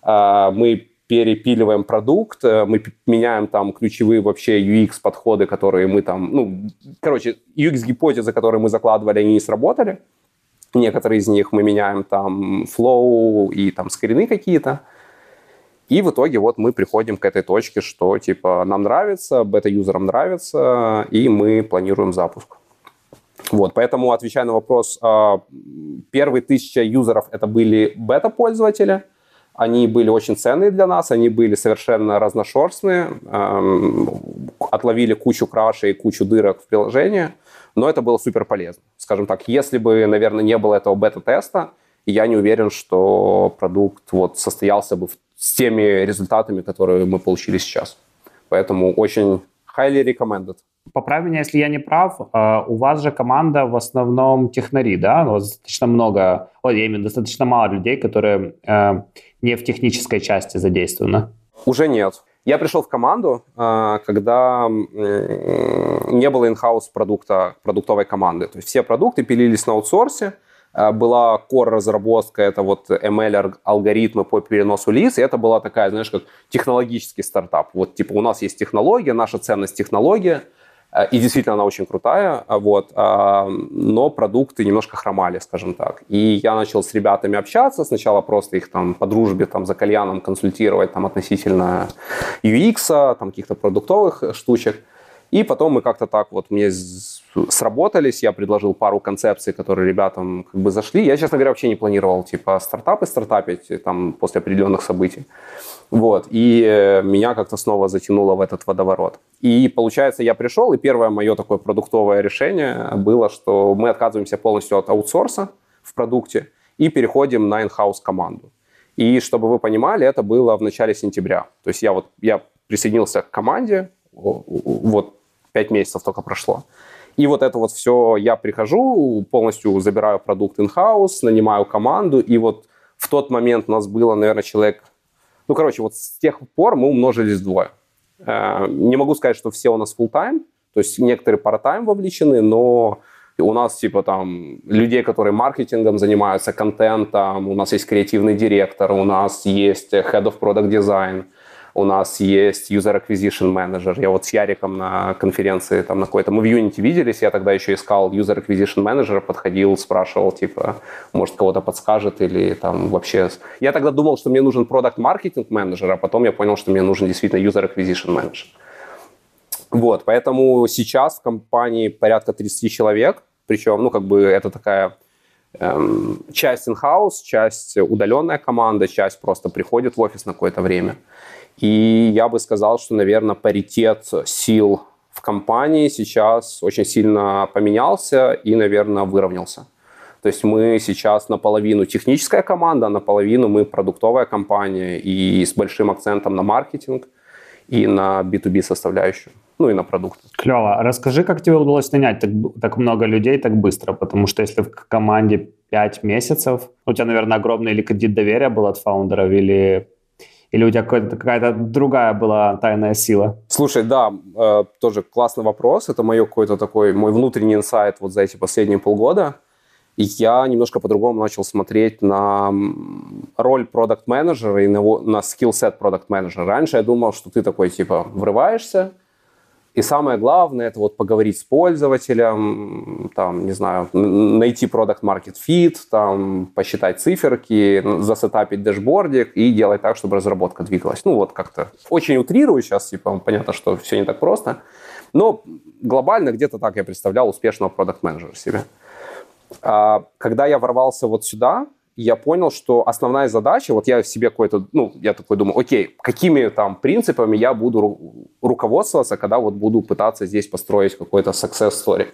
а, мы перепиливаем продукт, э, мы меняем там ключевые вообще UX-подходы, которые мы там, ну, короче, UX-гипотезы, которые мы закладывали, они не сработали. Некоторые из них мы меняем там flow и там скрины какие-то. И в итоге вот мы приходим к этой точке, что типа нам нравится, бета-юзерам нравится, и мы планируем запуск. Вот, поэтому, отвечая на вопрос, а, первые тысяча юзеров это были бета-пользователи, они были очень ценные для нас, они были совершенно разношерстные, отловили кучу крашей и кучу дырок в приложении, но это было супер полезно. Скажем так, если бы, наверное, не было этого бета-теста, я не уверен, что продукт вот состоялся бы с теми результатами, которые мы получили сейчас. Поэтому очень highly recommended. Поправь меня, если я не прав, а, у вас же команда в основном технари, да? У вас достаточно много, о, я имею достаточно мало людей, которые э, не в технической части задействованы. Уже нет. Я пришел в команду, а, когда не было in-house продукта, продуктовой команды. То есть все продукты пилились на аутсорсе, а, была core-разработка, это вот ML-алгоритмы по переносу лиц, и это была такая, знаешь, как технологический стартап. Вот, типа, у нас есть технология, наша ценность технология, а, и действительно она очень крутая, а, вот, но продукты немножко хромали, скажем так. И я начал с ребятами общаться, сначала просто их там по дружбе, там, за кальяном консультировать там относительно UX, там, каких-то продуктовых штучек. И потом мы как-то так вот, мне сработались, я предложил пару концепций, которые ребятам как бы зашли. Я, честно говоря, вообще не планировал, типа, стартапы стартапить э, там после определенных событий. Вот, и э, меня как-то снова затянуло в этот водоворот. И, получается, я пришел, и первое мое такое продуктовое решение было, что мы отказываемся полностью от аутсорса в продукте и переходим на in-house команду. И чтобы вы понимали, это было в начале сентября. То есть я вот я присоединился к команде, вот пять месяцев только прошло. И вот это вот все, я прихожу, полностью забираю продукт in-house, нанимаю команду, и вот в тот момент у нас было, наверное, человек... Ну, короче, вот с тех пор мы умножились вдвое. Э, не могу сказать, что все у нас full-time, то есть некоторые part-time вовлечены, но у нас типа там людей, которые маркетингом занимаются, контентом, у нас есть креативный директор, у нас есть head of product design, у нас есть User Acquisition Manager. Я вот с Яриком на конференции там на какой-то... Мы в Unity виделись, я тогда еще искал User Acquisition Manager, подходил, спрашивал, типа, может, кого-то подскажет или там вообще... Я тогда думал, что мне нужен Product Marketing Manager, а потом я понял, что мне нужен действительно User Acquisition Manager. Вот, поэтому сейчас в компании порядка 30 человек, причем, ну, как бы это такая эм, часть in-house, часть удаленная команда, часть просто приходит в офис на какое-то время. И я бы сказал, что, наверное, паритет сил в компании сейчас очень сильно поменялся и, наверное, выровнялся. То есть мы сейчас наполовину техническая команда, а наполовину мы продуктовая компания и с большим акцентом на маркетинг и на B2B составляющую, ну и на продукты. Клево. Расскажи, как тебе удалось нанять так, так много людей так быстро? Потому что если в команде 5 месяцев, у тебя, наверное, огромный или кредит доверия был от фаундеров, или или у тебя какая-то другая была тайная сила? Слушай, да, э, тоже классный вопрос. Это мой какой-то такой, мой внутренний инсайт вот за эти последние полгода. И я немножко по-другому начал смотреть на роль продукт-менеджера и на, на skill set продукт-менеджера. Раньше я думал, что ты такой, типа, врываешься, и самое главное, это вот поговорить с пользователем, там, не знаю, найти product market fit, там, посчитать циферки, засетапить дэшбордик и делать так, чтобы разработка двигалась. Ну, вот как-то очень утрирую сейчас, типа, понятно, что все не так просто. Но глобально где-то так я представлял успешного продукт-менеджера себе. А, когда я ворвался вот сюда, я понял, что основная задача, вот я в себе какой-то, ну, я такой думаю, окей, какими там принципами я буду ру- руководствоваться, когда вот буду пытаться здесь построить какой-то success story.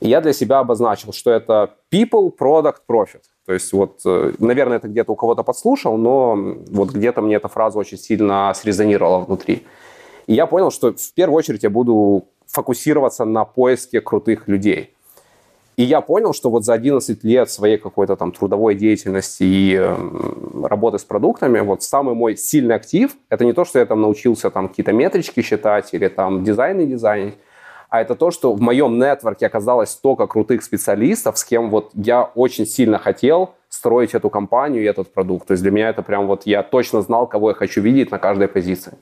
И я для себя обозначил, что это people, product, profit. То есть вот, э, наверное, это где-то у кого-то подслушал, но вот где-то мне эта фраза очень сильно срезонировала внутри. И я понял, что в первую очередь я буду фокусироваться на поиске крутых людей – и я понял, что вот за 11 лет своей какой-то там трудовой деятельности и работы с продуктами, вот самый мой сильный актив, это не то, что я там научился там какие-то метрички считать или там дизайны дизайнить, а это то, что в моем нетворке оказалось столько крутых специалистов, с кем вот я очень сильно хотел строить эту компанию и этот продукт. То есть для меня это прям вот я точно знал, кого я хочу видеть на каждой позиции.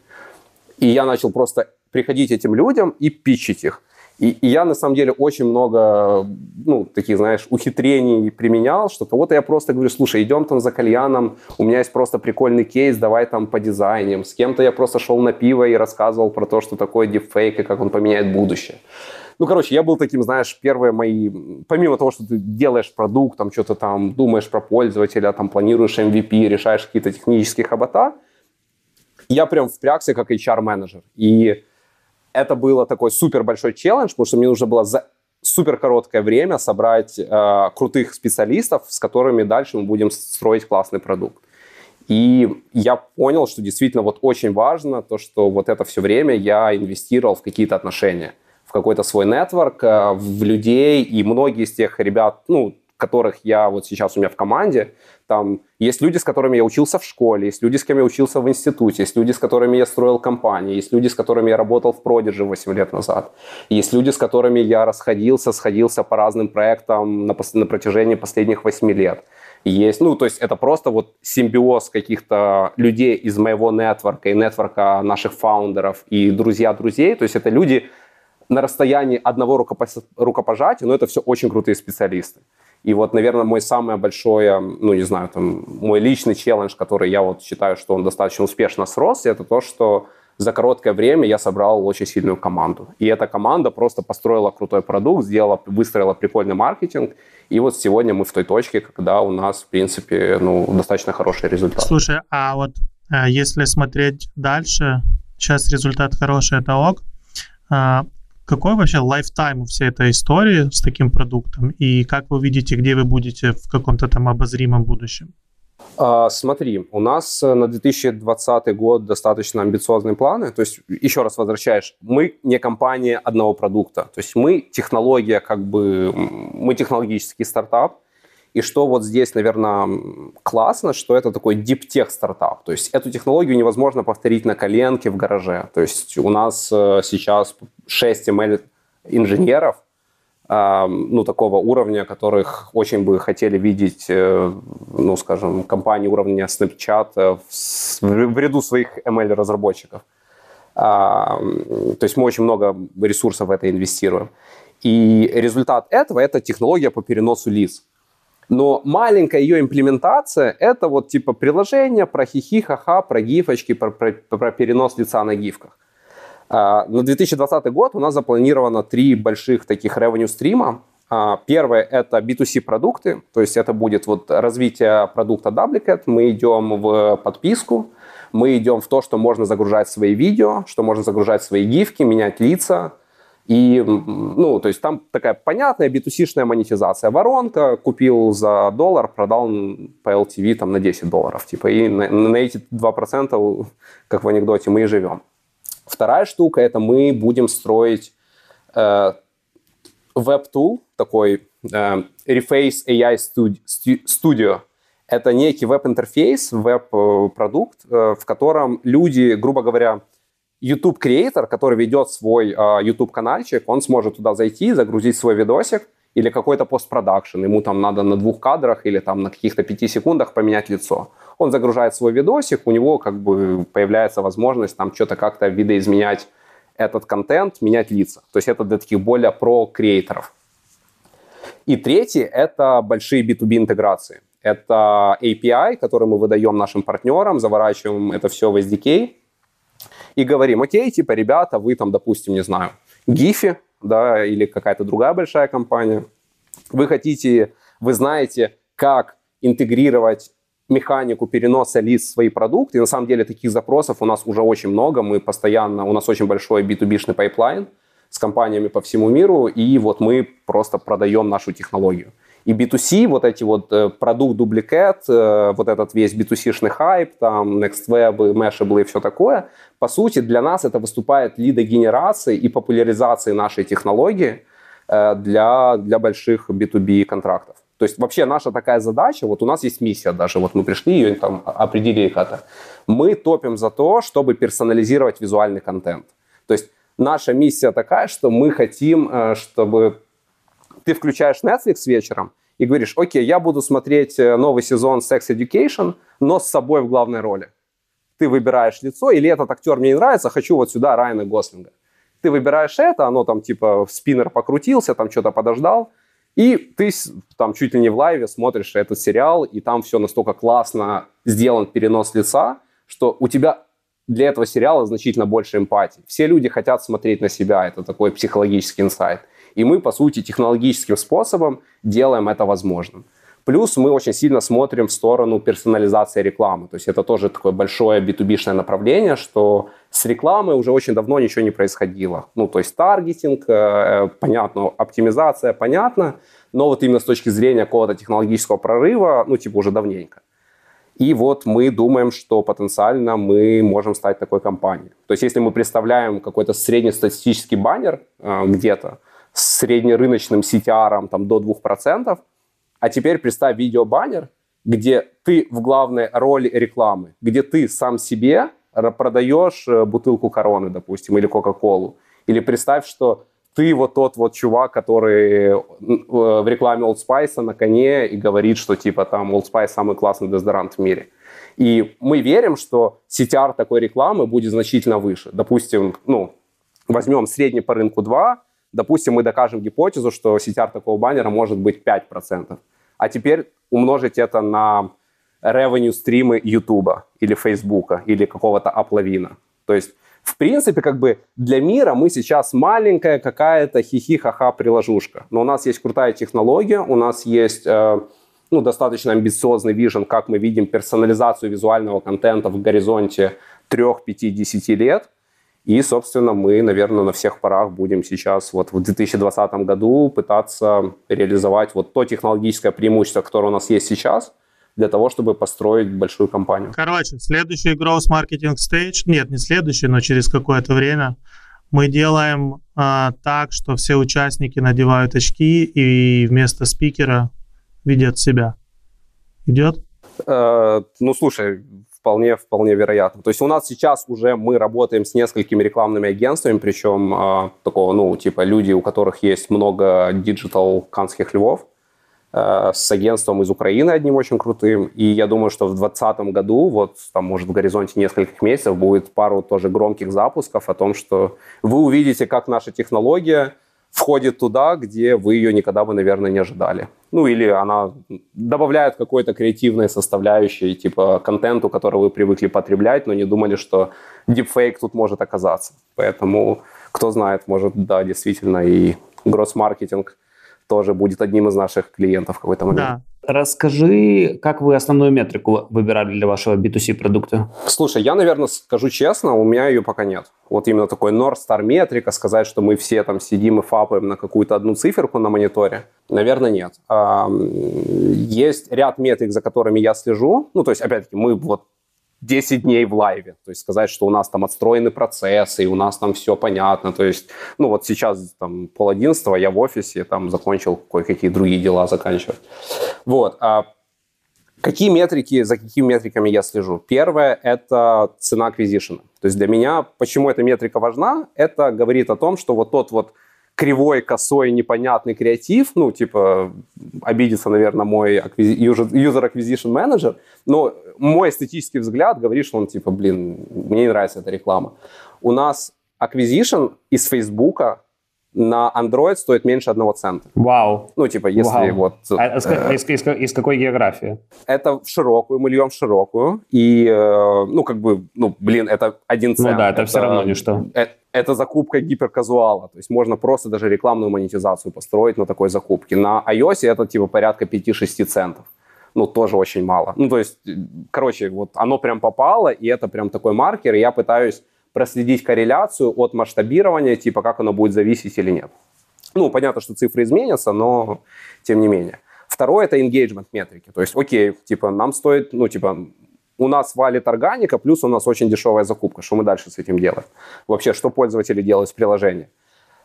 И я начал просто приходить этим людям и питчить их. И, и я, на самом деле, очень много, ну, таких, знаешь, ухитрений применял, что кого-то я просто говорю, слушай, идем там за кальяном, у меня есть просто прикольный кейс, давай там по дизайнам. С кем-то я просто шел на пиво и рассказывал про то, что такое дипфейк и как он поменяет будущее. Ну, короче, я был таким, знаешь, первые мои... Помимо того, что ты делаешь продукт, там что-то там думаешь про пользователя, там планируешь MVP, решаешь какие-то технические хобота, я прям впрягся как HR-менеджер. И это было такой супер большой челлендж, потому что мне нужно было за супер короткое время собрать э, крутых специалистов, с которыми дальше мы будем строить классный продукт. И я понял, что действительно вот очень важно то, что вот это все время я инвестировал в какие-то отношения, в какой-то свой нетворк, э, в людей, и многие из тех ребят, ну, которых я вот сейчас у меня в команде, там есть люди, с которыми я учился в школе, есть люди, с кем я учился в институте, есть люди, с которыми я строил компании, есть люди, с которыми я работал в Продиже 8 лет назад, есть люди, с которыми я расходился, сходился по разным проектам на, на протяжении последних 8 лет. Есть, ну, то есть это просто вот симбиоз каких-то людей из моего нетворка и нетворка наших фаундеров и друзья друзей. То есть это люди на расстоянии одного рукопожатия, но это все очень крутые специалисты. И вот, наверное, мой самое большое, ну, не знаю, там, мой личный челлендж, который я вот считаю, что он достаточно успешно срос, это то, что за короткое время я собрал очень сильную команду. И эта команда просто построила крутой продукт, сделала, выстроила прикольный маркетинг. И вот сегодня мы в той точке, когда у нас, в принципе, ну, достаточно хороший результат. Слушай, а вот э, если смотреть дальше, сейчас результат хороший, это ок. Какой вообще lifetime у всей этой истории с таким продуктом? И как вы видите, где вы будете в каком-то там обозримом будущем? А, смотри, у нас э, на 2020 год достаточно амбициозные планы. То есть, еще раз возвращаясь, мы не компания одного продукта. То есть мы технология, как бы, мы технологический стартап, и что вот здесь, наверное, классно, что это такой deep-tech стартап. То есть эту технологию невозможно повторить на коленке в гараже. То есть у нас э, сейчас 6 ML инженеров, ну, такого уровня, которых очень бы хотели видеть, э, ну, скажем, компании уровня Snapchat в ряду своих ML-разработчиков. То есть мы очень много ресурсов в это инвестируем. И результат этого – это технология по переносу лиц. Но маленькая ее имплементация – это вот типа приложение про хихи, ха-ха, про гифочки, про, про, про перенос лица на гифках. А, на 2020 год у нас запланировано три больших таких revenue стрима. А, первое – это B2C продукты, то есть это будет вот развитие продукта Duplicate. Мы идем в подписку, мы идем в то, что можно загружать свои видео, что можно загружать свои гифки, менять лица. И, ну, то есть там такая понятная B2C-шная монетизация. Воронка, купил за доллар, продал по LTV там на 10 долларов. Типа, и на, на эти 2%, как в анекдоте, мы и живем. Вторая штука – это мы будем строить э, веб-тул, такой э, Reface AI Studio. Это некий веб-интерфейс, веб-продукт, э, в котором люди, грубо говоря, YouTube-креатор, который ведет свой э, YouTube-канальчик, он сможет туда зайти, загрузить свой видосик или какой-то постпродакшн. Ему там надо на двух кадрах или там на каких-то пяти секундах поменять лицо он загружает свой видосик, у него как бы появляется возможность там что-то как-то видоизменять этот контент, менять лица. То есть это для таких более про-креаторов. И третий – это большие B2B интеграции. Это API, который мы выдаем нашим партнерам, заворачиваем это все в SDK и говорим, окей, типа, ребята, вы там, допустим, не знаю, Giphy, да, или какая-то другая большая компания, вы хотите, вы знаете, как интегрировать механику переноса лиц в свои продукты. И на самом деле таких запросов у нас уже очень много. Мы постоянно, у нас очень большой B2B-шный пайплайн с компаниями по всему миру, и вот мы просто продаем нашу технологию. И B2C, вот эти вот э, продукт Doublicat, э, вот этот весь B2C-шный хайп, там NextWeb, Mashable и все такое, по сути, для нас это выступает лидогенерацией и популяризацией нашей технологии э, для, для больших B2B контрактов. То есть вообще наша такая задача, вот у нас есть миссия даже, вот мы пришли, ее там определили как-то. Мы топим за то, чтобы персонализировать визуальный контент. То есть наша миссия такая, что мы хотим, чтобы ты включаешь Netflix вечером и говоришь, окей, я буду смотреть э, новый сезон Sex Education, но с собой в главной роли. Ты выбираешь лицо, или этот актер мне не нравится, хочу вот сюда Райана Гослинга. Ты выбираешь это, оно там типа спиннер покрутился, там что-то подождал, и ты там чуть ли не в лайве смотришь этот сериал, и там все настолько классно сделан перенос лица, что у тебя для этого сериала значительно больше эмпатии. Все люди хотят смотреть на себя, это такой психологический инсайт. И мы, по сути, технологическим способом делаем это возможным. Плюс мы очень сильно смотрим в сторону персонализации рекламы. То есть это тоже такое большое B2B-шное направление, что с рекламой уже очень давно ничего не происходило. Ну, то есть таргетинг, э, понятно, оптимизация, понятно, но вот именно с точки зрения какого-то технологического прорыва, ну, типа уже давненько. И вот мы думаем, что потенциально мы можем стать такой компанией. То есть если мы представляем какой-то среднестатистический баннер э, где-то с среднерыночным CTR там, до 2%, а теперь представь видеобаннер, где ты в главной роли рекламы, где ты сам себе продаешь э, бутылку короны, допустим, или Кока-Колу. Или представь, что ты вот тот вот чувак, который э, в рекламе Old Spice на коне и говорит, что типа там Old Spice самый классный дезодорант в мире. И мы верим, что CTR такой рекламы будет значительно выше. Допустим, ну, возьмем средний по рынку 2, допустим, мы докажем гипотезу, что CTR такого баннера может быть 5%. А теперь умножить это на revenue стримы YouTube или Facebook или какого-то Аплавина. То есть, в принципе, как бы для мира мы сейчас маленькая какая-то хихи-ха-ха приложушка. Но у нас есть крутая технология, у нас есть э, ну, достаточно амбициозный вижен, как мы видим персонализацию визуального контента в горизонте 3, 5, 10 лет. И, собственно, мы, наверное, на всех парах будем сейчас вот в 2020 году пытаться реализовать вот то технологическое преимущество, которое у нас есть сейчас, для того, чтобы построить большую компанию. Короче, следующий Growth Marketing Stage, нет, не следующий, но через какое-то время мы делаем а, так, что все участники надевают очки и вместо спикера видят себя. Идет? Э, ну, слушай, вполне, вполне вероятно. То есть у нас сейчас уже мы работаем с несколькими рекламными агентствами, причем э, такого, ну, типа люди, у которых есть много диджитал каннских львов, э, с агентством из Украины одним очень крутым. И я думаю, что в 2020 году, вот там, может, в горизонте нескольких месяцев будет пару тоже громких запусков о том, что вы увидите, как наша технология – входит туда, где вы ее никогда бы, наверное, не ожидали. Ну, или она добавляет какой-то креативной составляющей, типа контенту, который вы привыкли потреблять, но не думали, что дипфейк тут может оказаться. Поэтому, кто знает, может, да, действительно, и гросс-маркетинг тоже будет одним из наших клиентов в какой-то момент. Да. Расскажи, как вы основную метрику выбирали для вашего B2C продукта? Слушай, я, наверное, скажу честно, у меня ее пока нет. Вот именно такой North Star метрика, сказать, что мы все там сидим и фапаем на какую-то одну циферку на мониторе, наверное, нет. Есть ряд метрик, за которыми я слежу. Ну, то есть, опять-таки, мы вот 10 дней в лайве. То есть сказать, что у нас там отстроены процессы, и у нас там все понятно. То есть, ну вот сейчас там пол одиннадцатого я в офисе, там закончил кое-какие другие дела заканчивать. Вот. А какие метрики, за какими метриками я слежу? Первое – это цена acquisition. То есть для меня, почему эта метрика важна? Это говорит о том, что вот тот вот кривой, косой, непонятный креатив, ну, типа, обидится, наверное, мой user acquisition manager, но мой эстетический взгляд говорит, что он, типа, блин, мне не нравится эта реклама. У нас acquisition из Фейсбука на Android стоит меньше одного цента. Вау. Ну, типа, если Вау. вот... А, э, из, из, из какой географии? Это в широкую, мы льем в широкую. И, э, ну, как бы, ну, блин, это один цент. Ну да, это, это все равно ничто. Это, это закупка гиперказуала. То есть можно просто даже рекламную монетизацию построить на такой закупке. На iOS это, типа, порядка 5-6 центов ну, тоже очень мало. Ну, то есть, короче, вот оно прям попало, и это прям такой маркер, и я пытаюсь проследить корреляцию от масштабирования, типа как оно будет зависеть или нет. Ну, понятно, что цифры изменятся, но тем не менее. Второе – это engagement метрики. То есть, окей, типа, нам стоит, ну, типа, у нас валит органика, плюс у нас очень дешевая закупка. Что мы дальше с этим делаем? Вообще, что пользователи делают с приложением?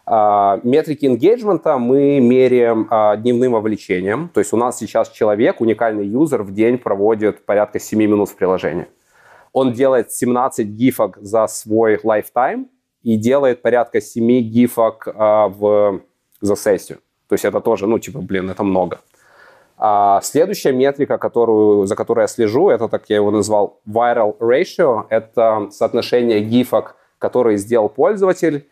А, метрики engagement мы меряем а, дневным вовлечением. То есть у нас сейчас человек, уникальный юзер, в день проводит порядка 7 минут в приложении. Он делает 17 гифок за свой lifetime и делает порядка 7 гифок а, в, за сессию. То есть это тоже, ну, типа, блин, это много. А следующая метрика, которую, за которой я слежу, это, так я его назвал, viral ratio. Это соотношение гифок, которые сделал пользователь,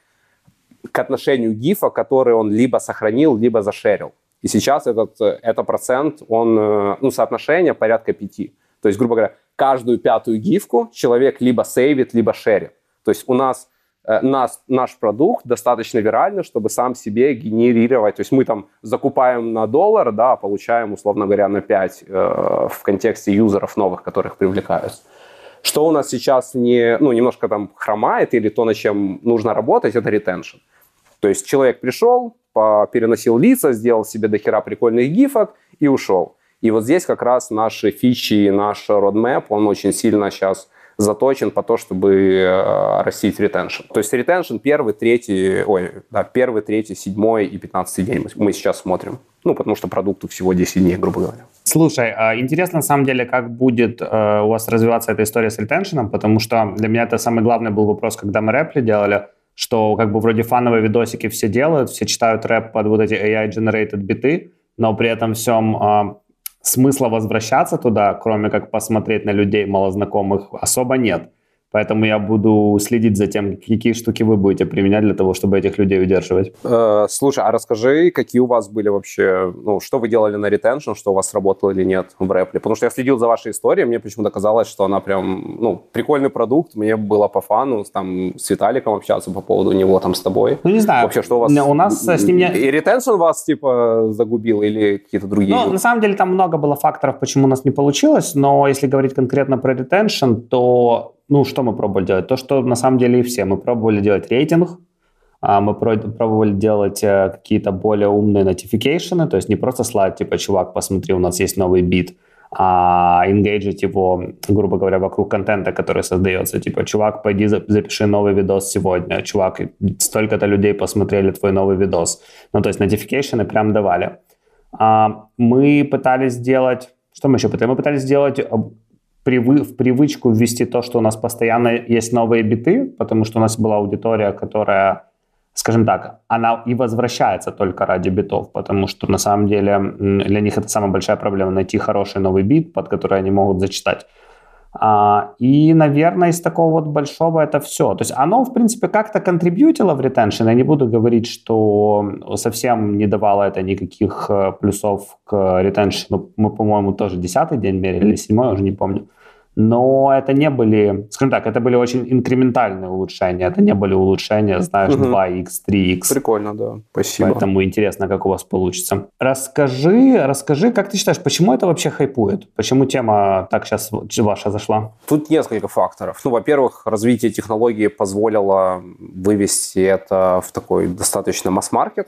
к отношению гифа, который он либо сохранил, либо зашерил. И сейчас этот, это процент, он, э, ну, соотношение порядка пяти. То есть, грубо говоря, каждую пятую гифку человек либо сейвит, либо шерит. То есть у нас э, нас, наш продукт достаточно виральный, чтобы сам себе генерировать. То есть мы там закупаем на доллар, да, получаем, условно говоря, на 5 э, в контексте юзеров новых, которых привлекаются. Что у нас сейчас не, ну, немножко там хромает или то, над чем нужно работать, это ретеншн. То есть человек пришел, переносил лица, сделал себе дохера прикольных гифок и ушел. И вот здесь как раз наши фичи, наш roadmap, он очень сильно сейчас заточен по то, чтобы э, растить ретеншн. То есть ретеншн первый, третий, ой, да, первый, третий, седьмой и пятнадцатый день мы сейчас смотрим. Ну, потому что продукту всего 10 дней, грубо говоря. Слушай, а интересно на самом деле, как будет э, у вас развиваться эта история с ретеншеном, потому что для меня это самый главный был вопрос, когда мы рэпли делали, что как бы вроде фановые видосики все делают, все читают рэп под вот эти AI-generated биты, но при этом всем э, смысла возвращаться туда, кроме как посмотреть на людей малознакомых, особо нет. Поэтому я буду следить за тем, какие штуки вы будете применять для того, чтобы этих людей удерживать. Э, слушай, а расскажи, какие у вас были вообще, ну, что вы делали на ретеншн, что у вас работало или нет в рэпле? Потому что я следил за вашей историей, мне почему-то казалось, что она прям, ну, прикольный продукт, мне было по фану, там, с Виталиком общаться по поводу него, там, с тобой. Ну, не знаю. Вообще, что у вас... У нас с ним не... И ретеншн вас, типа, загубил или какие-то другие? Ну, на самом деле, там много было факторов, почему у нас не получилось, но если говорить конкретно про ретеншн, то ну, что мы пробовали делать? То, что на самом деле и все. Мы пробовали делать рейтинг, а, мы пробовали делать э, какие-то более умные notification, то есть не просто слать, типа, чувак, посмотри, у нас есть новый бит, а ингейджить его, грубо говоря, вокруг контента, который создается. Типа, чувак, пойди запиши новый видос сегодня. Чувак, столько-то людей посмотрели твой новый видос. Ну, то есть notification прям давали. А, мы пытались сделать... Что мы еще пытались? Мы пытались сделать в привычку ввести то, что у нас постоянно есть новые биты, потому что у нас была аудитория, которая, скажем так, она и возвращается только ради битов, потому что на самом деле для них это самая большая проблема найти хороший новый бит, под который они могут зачитать. А, и, наверное, из такого вот большого это все. То есть оно, в принципе, как-то контрибьютило в ретеншн. Я не буду говорить, что совсем не давало это никаких э, плюсов к ретеншну. Мы, по-моему, тоже десятый день мерили, или седьмой, уже не помню но это не были, скажем так, это были очень инкрементальные улучшения, это не были улучшения, знаешь, угу. 2x, 3x. Прикольно, да, спасибо. Поэтому интересно, как у вас получится. Расскажи, расскажи, как ты считаешь, почему это вообще хайпует? Почему тема так сейчас ваша зашла? Тут несколько факторов. Ну, во-первых, развитие технологии позволило вывести это в такой достаточно масс-маркет,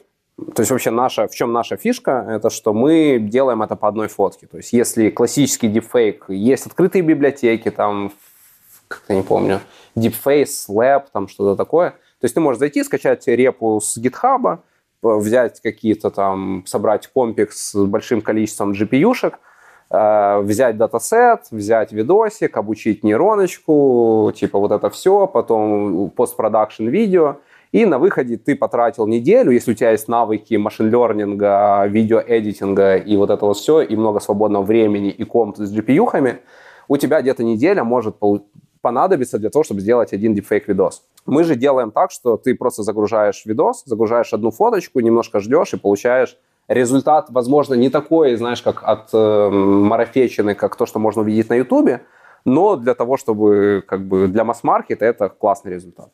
то есть вообще наша, в чем наша фишка, это что мы делаем это по одной фотке. То есть если классический дипфейк, есть открытые библиотеки, там, как я не помню, Deepface, Lab, там что-то такое. То есть ты можешь зайти, скачать репу с GitHub, взять какие-то там, собрать компик с большим количеством GPU-шек, э, взять датасет, взять видосик, обучить нейроночку, типа вот это все, потом постпродакшн видео – и на выходе ты потратил неделю, если у тебя есть навыки машин-лернинга, видеоэдитинга и вот этого все, и много свободного времени, и комп с GPU-хами, у тебя где-то неделя может понадобиться для того, чтобы сделать один дипфейк видос. Мы же делаем так, что ты просто загружаешь видос, загружаешь одну фоточку, немножко ждешь и получаешь результат, возможно, не такой, знаешь, как от э, марафечины, как то, что можно увидеть на Ютубе, но для того, чтобы как бы для масс-маркета это классный результат.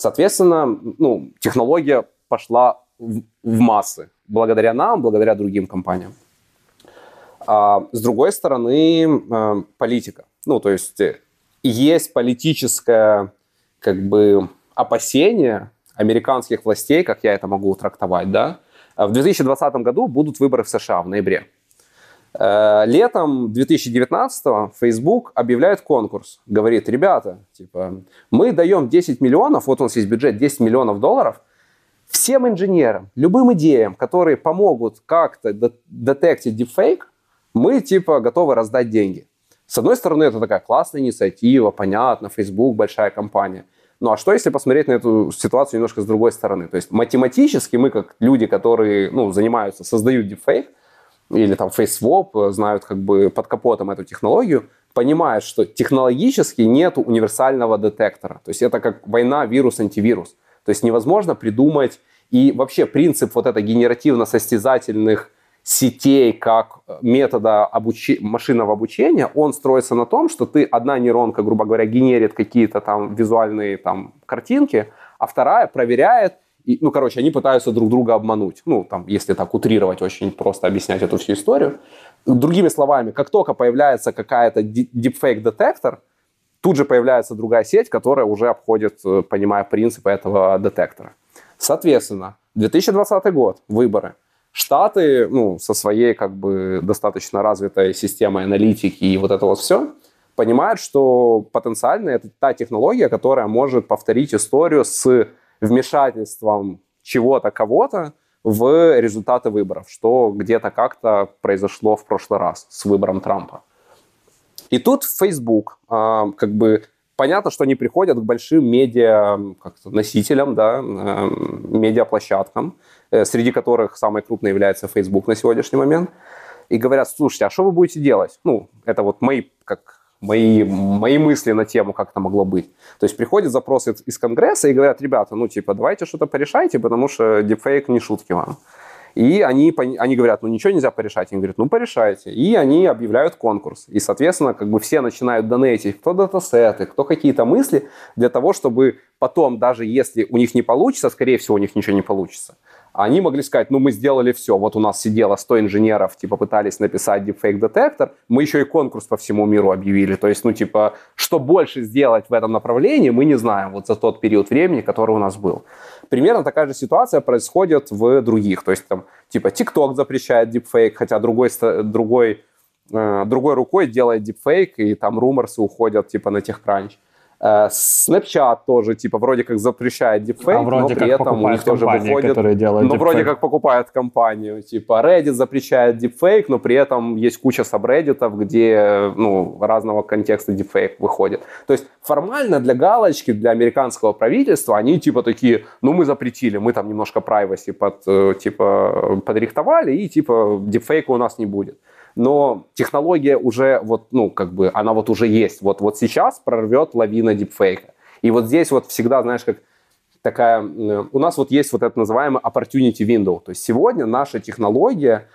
Соответственно, ну, технология пошла в, в массы благодаря нам, благодаря другим компаниям. А, с другой стороны, э, политика. Ну, то есть э, есть политическое как бы опасение американских властей, как я это могу трактовать, да. В 2020 году будут выборы в США в ноябре. Э, летом 2019 Facebook объявляет конкурс. Говорит, ребята, типа, мы даем 10 миллионов, вот у нас есть бюджет 10 миллионов долларов, всем инженерам, любым идеям, которые помогут как-то детектить дипфейк, мы типа готовы раздать деньги. С одной стороны, это такая классная инициатива, понятно, Facebook большая компания. Ну а что, если посмотреть на эту ситуацию немножко с другой стороны? То есть математически мы, как люди, которые ну, занимаются, создают дипфейк, или там FaceSwap э, знают как бы под капотом эту технологию, понимают, что технологически нет универсального детектора. То есть это как война вирус-антивирус. То есть невозможно придумать и вообще принцип вот это генеративно-состязательных сетей как метода обучи... машинного обучения, он строится на том, что ты одна нейронка, грубо говоря, генерит какие-то там визуальные там картинки, а вторая проверяет и, ну, короче, они пытаются друг друга обмануть. Ну, там, если так утрировать, очень просто объяснять эту всю историю. Другими словами, как только появляется какая-то deepfake-детектор, тут же появляется другая сеть, которая уже обходит, э, понимая принципы этого детектора. Соответственно, 2020 год, выборы. Штаты, ну, со своей, как бы, достаточно развитой системой аналитики и вот это вот все, понимают, что потенциально это та технология, которая может повторить историю с вмешательством чего-то, кого-то в результаты выборов, что где-то как-то произошло в прошлый раз с выбором Трампа. И тут Facebook, э, как бы понятно, что они приходят к большим медиа носителям, да, э, медиаплощадкам, э, среди которых самой крупной является Facebook на сегодняшний момент, и говорят, слушайте, а что вы будете делать? Ну, это вот мои, как мои, мои мысли на тему, как это могло быть. То есть приходят запросы из Конгресса и говорят, ребята, ну типа давайте что-то порешайте, потому что дипфейк не шутки вам. И они, они говорят, ну ничего нельзя порешать. Они говорят, ну порешайте. И они объявляют конкурс. И, соответственно, как бы все начинают донатить, кто датасеты, кто какие-то мысли, для того, чтобы потом, даже если у них не получится, скорее всего, у них ничего не получится, они могли сказать, ну, мы сделали все, вот у нас сидело 100 инженеров, типа, пытались написать deepfake-детектор, мы еще и конкурс по всему миру объявили, то есть, ну, типа, что больше сделать в этом направлении, мы не знаем вот за тот период времени, который у нас был. Примерно такая же ситуация происходит в других, то есть, там, типа, TikTok запрещает deepfake, хотя другой, другой, э, другой рукой делает deepfake, и там руморсы уходят, типа, на TechCrunch. Э, Snapchat тоже, типа, вроде как запрещает дипфейк, а вроде но при этом у них тоже выходит... Но вроде как покупает компанию. Типа, Reddit запрещает дипфейк, но при этом есть куча сабреддитов, где, ну, разного контекста дипфейк выходит. То есть формально для галочки, для американского правительства, они, типа, такие, ну, мы запретили, мы там немножко privacy под, э, типа, подрихтовали, и, типа, дипфейка у нас не будет но технология уже вот, ну, как бы, она вот уже есть. Вот, вот сейчас прорвет лавина дипфейка. И вот здесь вот всегда, знаешь, как такая... У нас вот есть вот это называемый opportunity window. То есть сегодня наша технология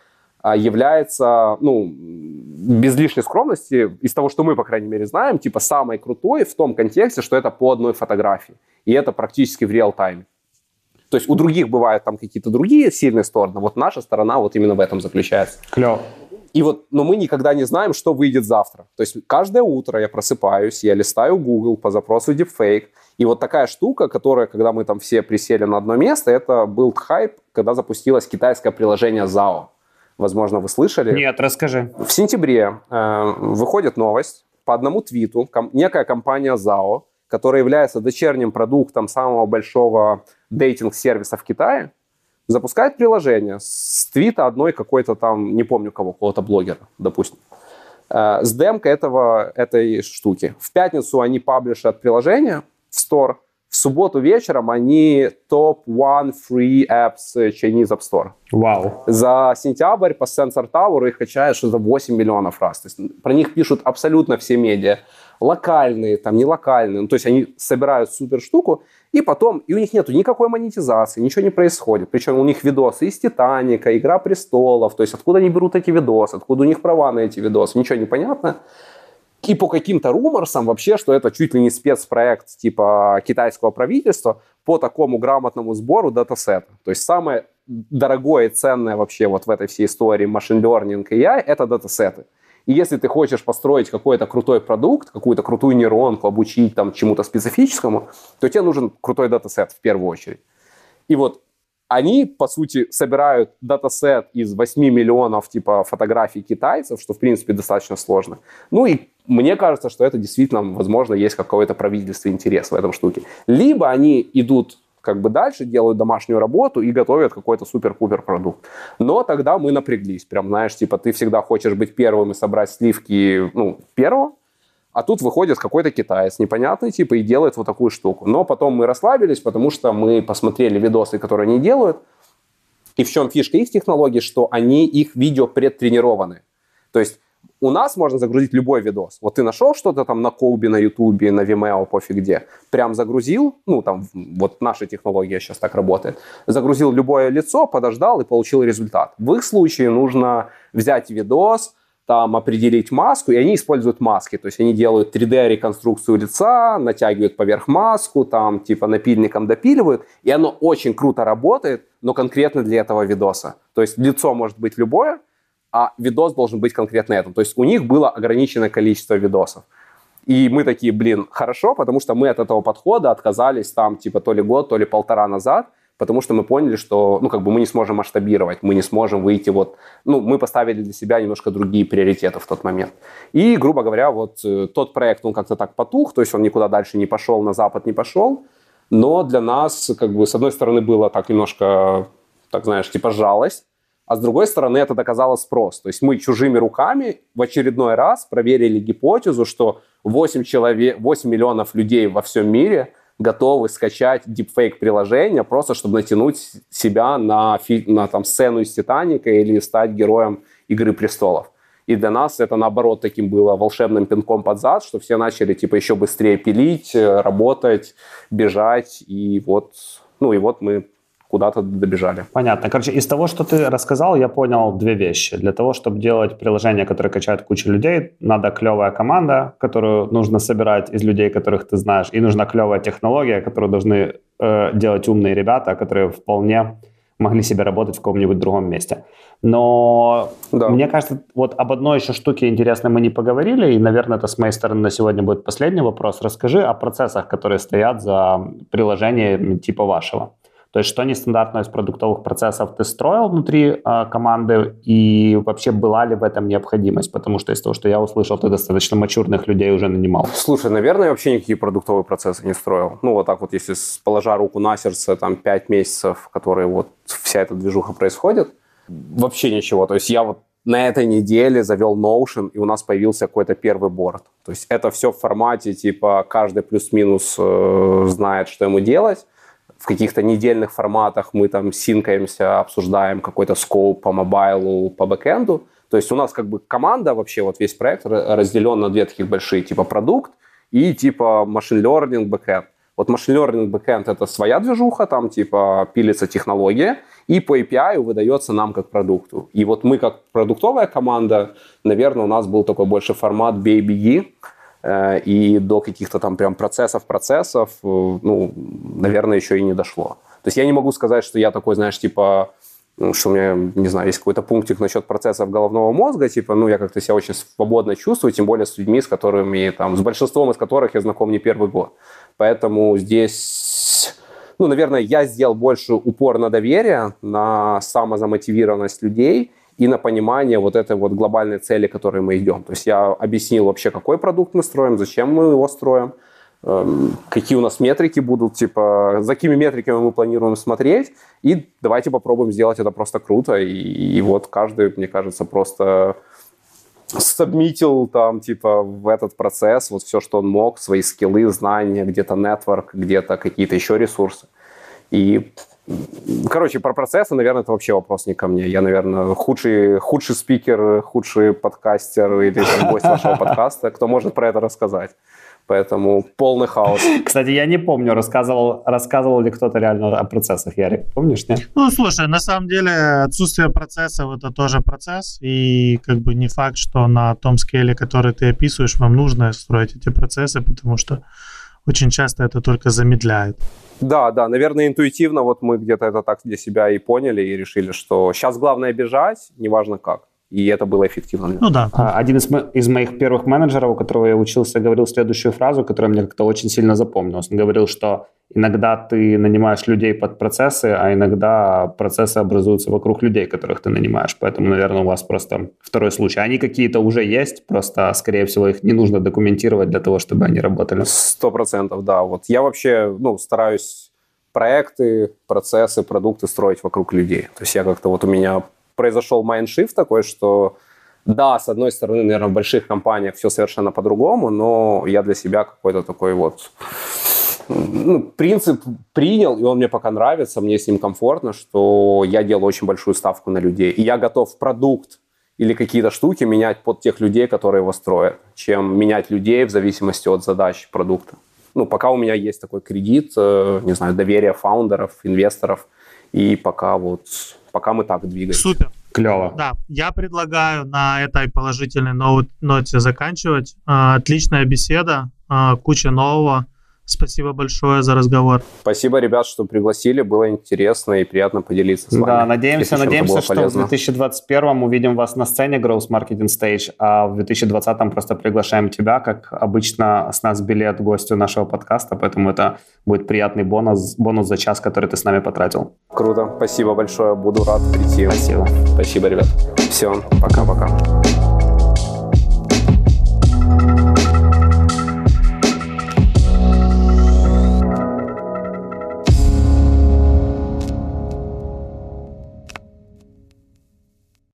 а, является, ну, без лишней скромности, из того, что мы, по крайней мере, знаем, типа самой крутой в том контексте, что это по одной фотографии. И это практически в реал-тайме. То есть у других бывают там какие-то другие сильные стороны, вот наша сторона вот именно в этом заключается. Клево. И вот, но мы никогда не знаем, что выйдет завтра. То есть каждое утро я просыпаюсь, я листаю Google по запросу deepfake, и вот такая штука, которая, когда мы там все присели на одно место, это был хайп, когда запустилось китайское приложение ZAO. Возможно, вы слышали? Нет, расскажи. В сентябре э, выходит новость по одному твиту. Ком- некая компания ZAO, которая является дочерним продуктом самого большого дейтинг-сервиса в Китае, запускает приложение с твита одной какой-то там, не помню кого, какого-то блогера, допустим, э, с демкой этого, этой штуки. В пятницу они паблишат приложение в Store, в субботу вечером они топ-1 free apps Chinese App Store. Вау. За сентябрь по Sensor Tower их качают что за 8 миллионов раз. То есть про них пишут абсолютно все медиа. Локальные, там не локальные. Ну, то есть они собирают супер штуку, и потом, и у них нету никакой монетизации, ничего не происходит. Причем у них видосы из «Титаника», «Игра престолов», то есть откуда они берут эти видосы, откуда у них права на эти видосы, ничего не понятно. И по каким-то rumors ам вообще, что это чуть ли не спецпроект типа китайского правительства по такому грамотному сбору датасета. То есть самое дорогое и ценное вообще вот в этой всей истории machine learning и AI — это датасеты. И если ты хочешь построить какой-то крутой продукт, какую-то крутую нейронку, обучить там чему-то специфическому, то тебе нужен крутой датасет в первую очередь. И вот они, по сути, собирают датасет из 8 миллионов типа фотографий китайцев, что, в принципе, достаточно сложно. Ну и мне кажется, что это действительно, возможно, есть какой-то правительственный интерес в этом штуке. Либо они идут как бы дальше, делают домашнюю работу и готовят какой-то супер-пупер продукт. Но тогда мы напряглись. Прям, знаешь, типа ты всегда хочешь быть первым и собрать сливки, ну, первого, а тут выходит какой-то китаец непонятный, типа, и делает вот такую штуку. Но потом мы расслабились, потому что мы посмотрели видосы, которые они делают. И в чем фишка их технологии, что они, их видео предтренированы. То есть у нас можно загрузить любой видос. Вот ты нашел что-то там на Коуби, на Ютубе, на Vimeo, пофиг где, прям загрузил, ну там вот наша технология сейчас так работает, загрузил любое лицо, подождал и получил результат. В их случае нужно взять видос, там определить маску, и они используют маски, то есть они делают 3D-реконструкцию лица, натягивают поверх маску, там типа напильником допиливают, и оно очень круто работает, но конкретно для этого видоса. То есть лицо может быть любое, а видос должен быть конкретно этом. То есть у них было ограниченное количество видосов. И мы такие, блин, хорошо, потому что мы от этого подхода отказались там типа то ли год, то ли полтора назад, потому что мы поняли, что, ну, как бы мы не сможем масштабировать, мы не сможем выйти вот, ну, мы поставили для себя немножко другие приоритеты в тот момент. И, грубо говоря, вот э, тот проект, он как-то так потух, то есть он никуда дальше не пошел, на Запад не пошел, но для нас, как бы, с одной стороны, было так немножко, так знаешь, типа жалость, а с другой стороны это доказало спрос. То есть мы чужими руками в очередной раз проверили гипотезу, что 8, человек, 8 миллионов людей во всем мире готовы скачать дипфейк приложение просто чтобы натянуть себя на, на там, сцену из Титаника или стать героем Игры престолов. И для нас это, наоборот, таким было волшебным пинком под зад, что все начали, типа, еще быстрее пилить, э, работать, бежать. И вот, ну, и вот мы куда-то добежали. Понятно. Короче, из того, что ты рассказал, я понял две вещи. Для того, чтобы делать приложение, которое качает кучу людей, надо клевая команда, которую нужно собирать из людей, которых ты знаешь, и нужна клевая технология, которую должны э, делать умные ребята, которые вполне могли себе работать в каком-нибудь другом месте. Но да. мне кажется, вот об одной еще штуке интересной мы не поговорили, и, наверное, это с моей стороны на сегодня будет последний вопрос. Расскажи о процессах, которые стоят за приложением типа вашего. То есть что нестандартно из продуктовых процессов ты строил внутри э, команды и вообще была ли в этом необходимость? Потому что из того, что я услышал, ты достаточно мачурных людей уже нанимал. Слушай, наверное, вообще никакие продуктовые процессы не строил. Ну вот так вот, если положа руку на сердце, там 5 месяцев, которые вот вся эта движуха происходит, вообще ничего. То есть я вот на этой неделе завел Notion, и у нас появился какой-то первый борт. То есть это все в формате, типа, каждый плюс-минус э, знает, что ему делать. В каких-то недельных форматах мы там синкаемся, обсуждаем какой-то скоп по мобайлу, по бэкэнду. То есть у нас как бы команда вообще, вот весь проект разделен на две таких большие, типа продукт и типа машин learning, бэкэнд. Вот машин learning backend это своя движуха, там типа пилится технология, и по API выдается нам как продукту. И вот мы как продуктовая команда, наверное, у нас был такой больше формат бей-беги, и до каких-то там прям процессов-процессов, э, ну, наверное, еще и не дошло. То есть я не могу сказать, что я такой, знаешь, типа, ну, что у меня, не знаю, есть какой-то пунктик насчет процессов головного мозга, типа, ну, я как-то себя очень свободно чувствую, тем более с людьми, с которыми, там, с большинством из которых я знаком не первый год. Поэтому здесь, ну, наверное, я сделал больше упор на доверие, на самозамотивированность людей и на понимание вот этой вот глобальной цели, к которой мы идем. То есть я объяснил вообще, какой продукт мы строим, зачем мы его строим, эм, какие у нас метрики будут, типа, за какими метриками мы планируем смотреть, и давайте попробуем сделать это просто круто, и, и вот каждый, мне кажется, просто сабмитил там, типа, в этот процесс вот все, что он мог, свои скиллы, знания, где-то нетворк, где-то какие-то еще ресурсы. И, короче, про процессы, наверное, это вообще вопрос не ко мне. Я, наверное, худший, худший спикер, худший подкастер или гость вашего подкаста, кто может про это рассказать. Поэтому полный хаос. Кстати, я не помню, рассказывал, рассказывал ли кто-то реально о процессах, Ярик. Помнишь, нет? Ну, слушай, на самом деле отсутствие процессов это тоже процесс. И как бы не факт, что на том скейле, который ты описываешь, вам нужно строить эти процессы, потому что очень часто это только замедляет. Да, да, наверное, интуитивно вот мы где-то это так для себя и поняли, и решили, что сейчас главное бежать, неважно как и это было эффективно. Ну да. А, один из, мо- из моих первых менеджеров, у которого я учился, говорил следующую фразу, которая мне как-то очень сильно запомнилась. Он говорил, что иногда ты нанимаешь людей под процессы, а иногда процессы образуются вокруг людей, которых ты нанимаешь. Поэтому, наверное, у вас просто второй случай. Они какие-то уже есть, просто, скорее всего, их не нужно документировать для того, чтобы они работали. Сто процентов, да. Вот я вообще ну, стараюсь проекты, процессы, продукты строить вокруг людей. То есть я как-то вот у меня произошел майндшифт такой, что да, с одной стороны, наверное, в больших компаниях все совершенно по-другому, но я для себя какой-то такой вот ну, принцип принял, и он мне пока нравится, мне с ним комфортно, что я делаю очень большую ставку на людей. И я готов продукт или какие-то штуки менять под тех людей, которые его строят, чем менять людей в зависимости от задач продукта. Ну, пока у меня есть такой кредит, э, не знаю, доверие фаундеров, инвесторов, и пока вот пока мы так двигаемся. Супер. Клево. Да, я предлагаю на этой положительной ноте заканчивать. А, отличная беседа, а, куча нового. Спасибо большое за разговор. Спасибо, ребят, что пригласили. Было интересно и приятно поделиться с вами. Да, надеемся, надеемся, что полезно. в 2021 увидим вас на сцене Growth Marketing Stage, а в 2020 просто приглашаем тебя, как обычно с нас билет гостю нашего подкаста, поэтому это будет приятный бонус, бонус за час, который ты с нами потратил. Круто, спасибо большое, буду рад прийти. Спасибо. Спасибо, ребят. Все, пока-пока.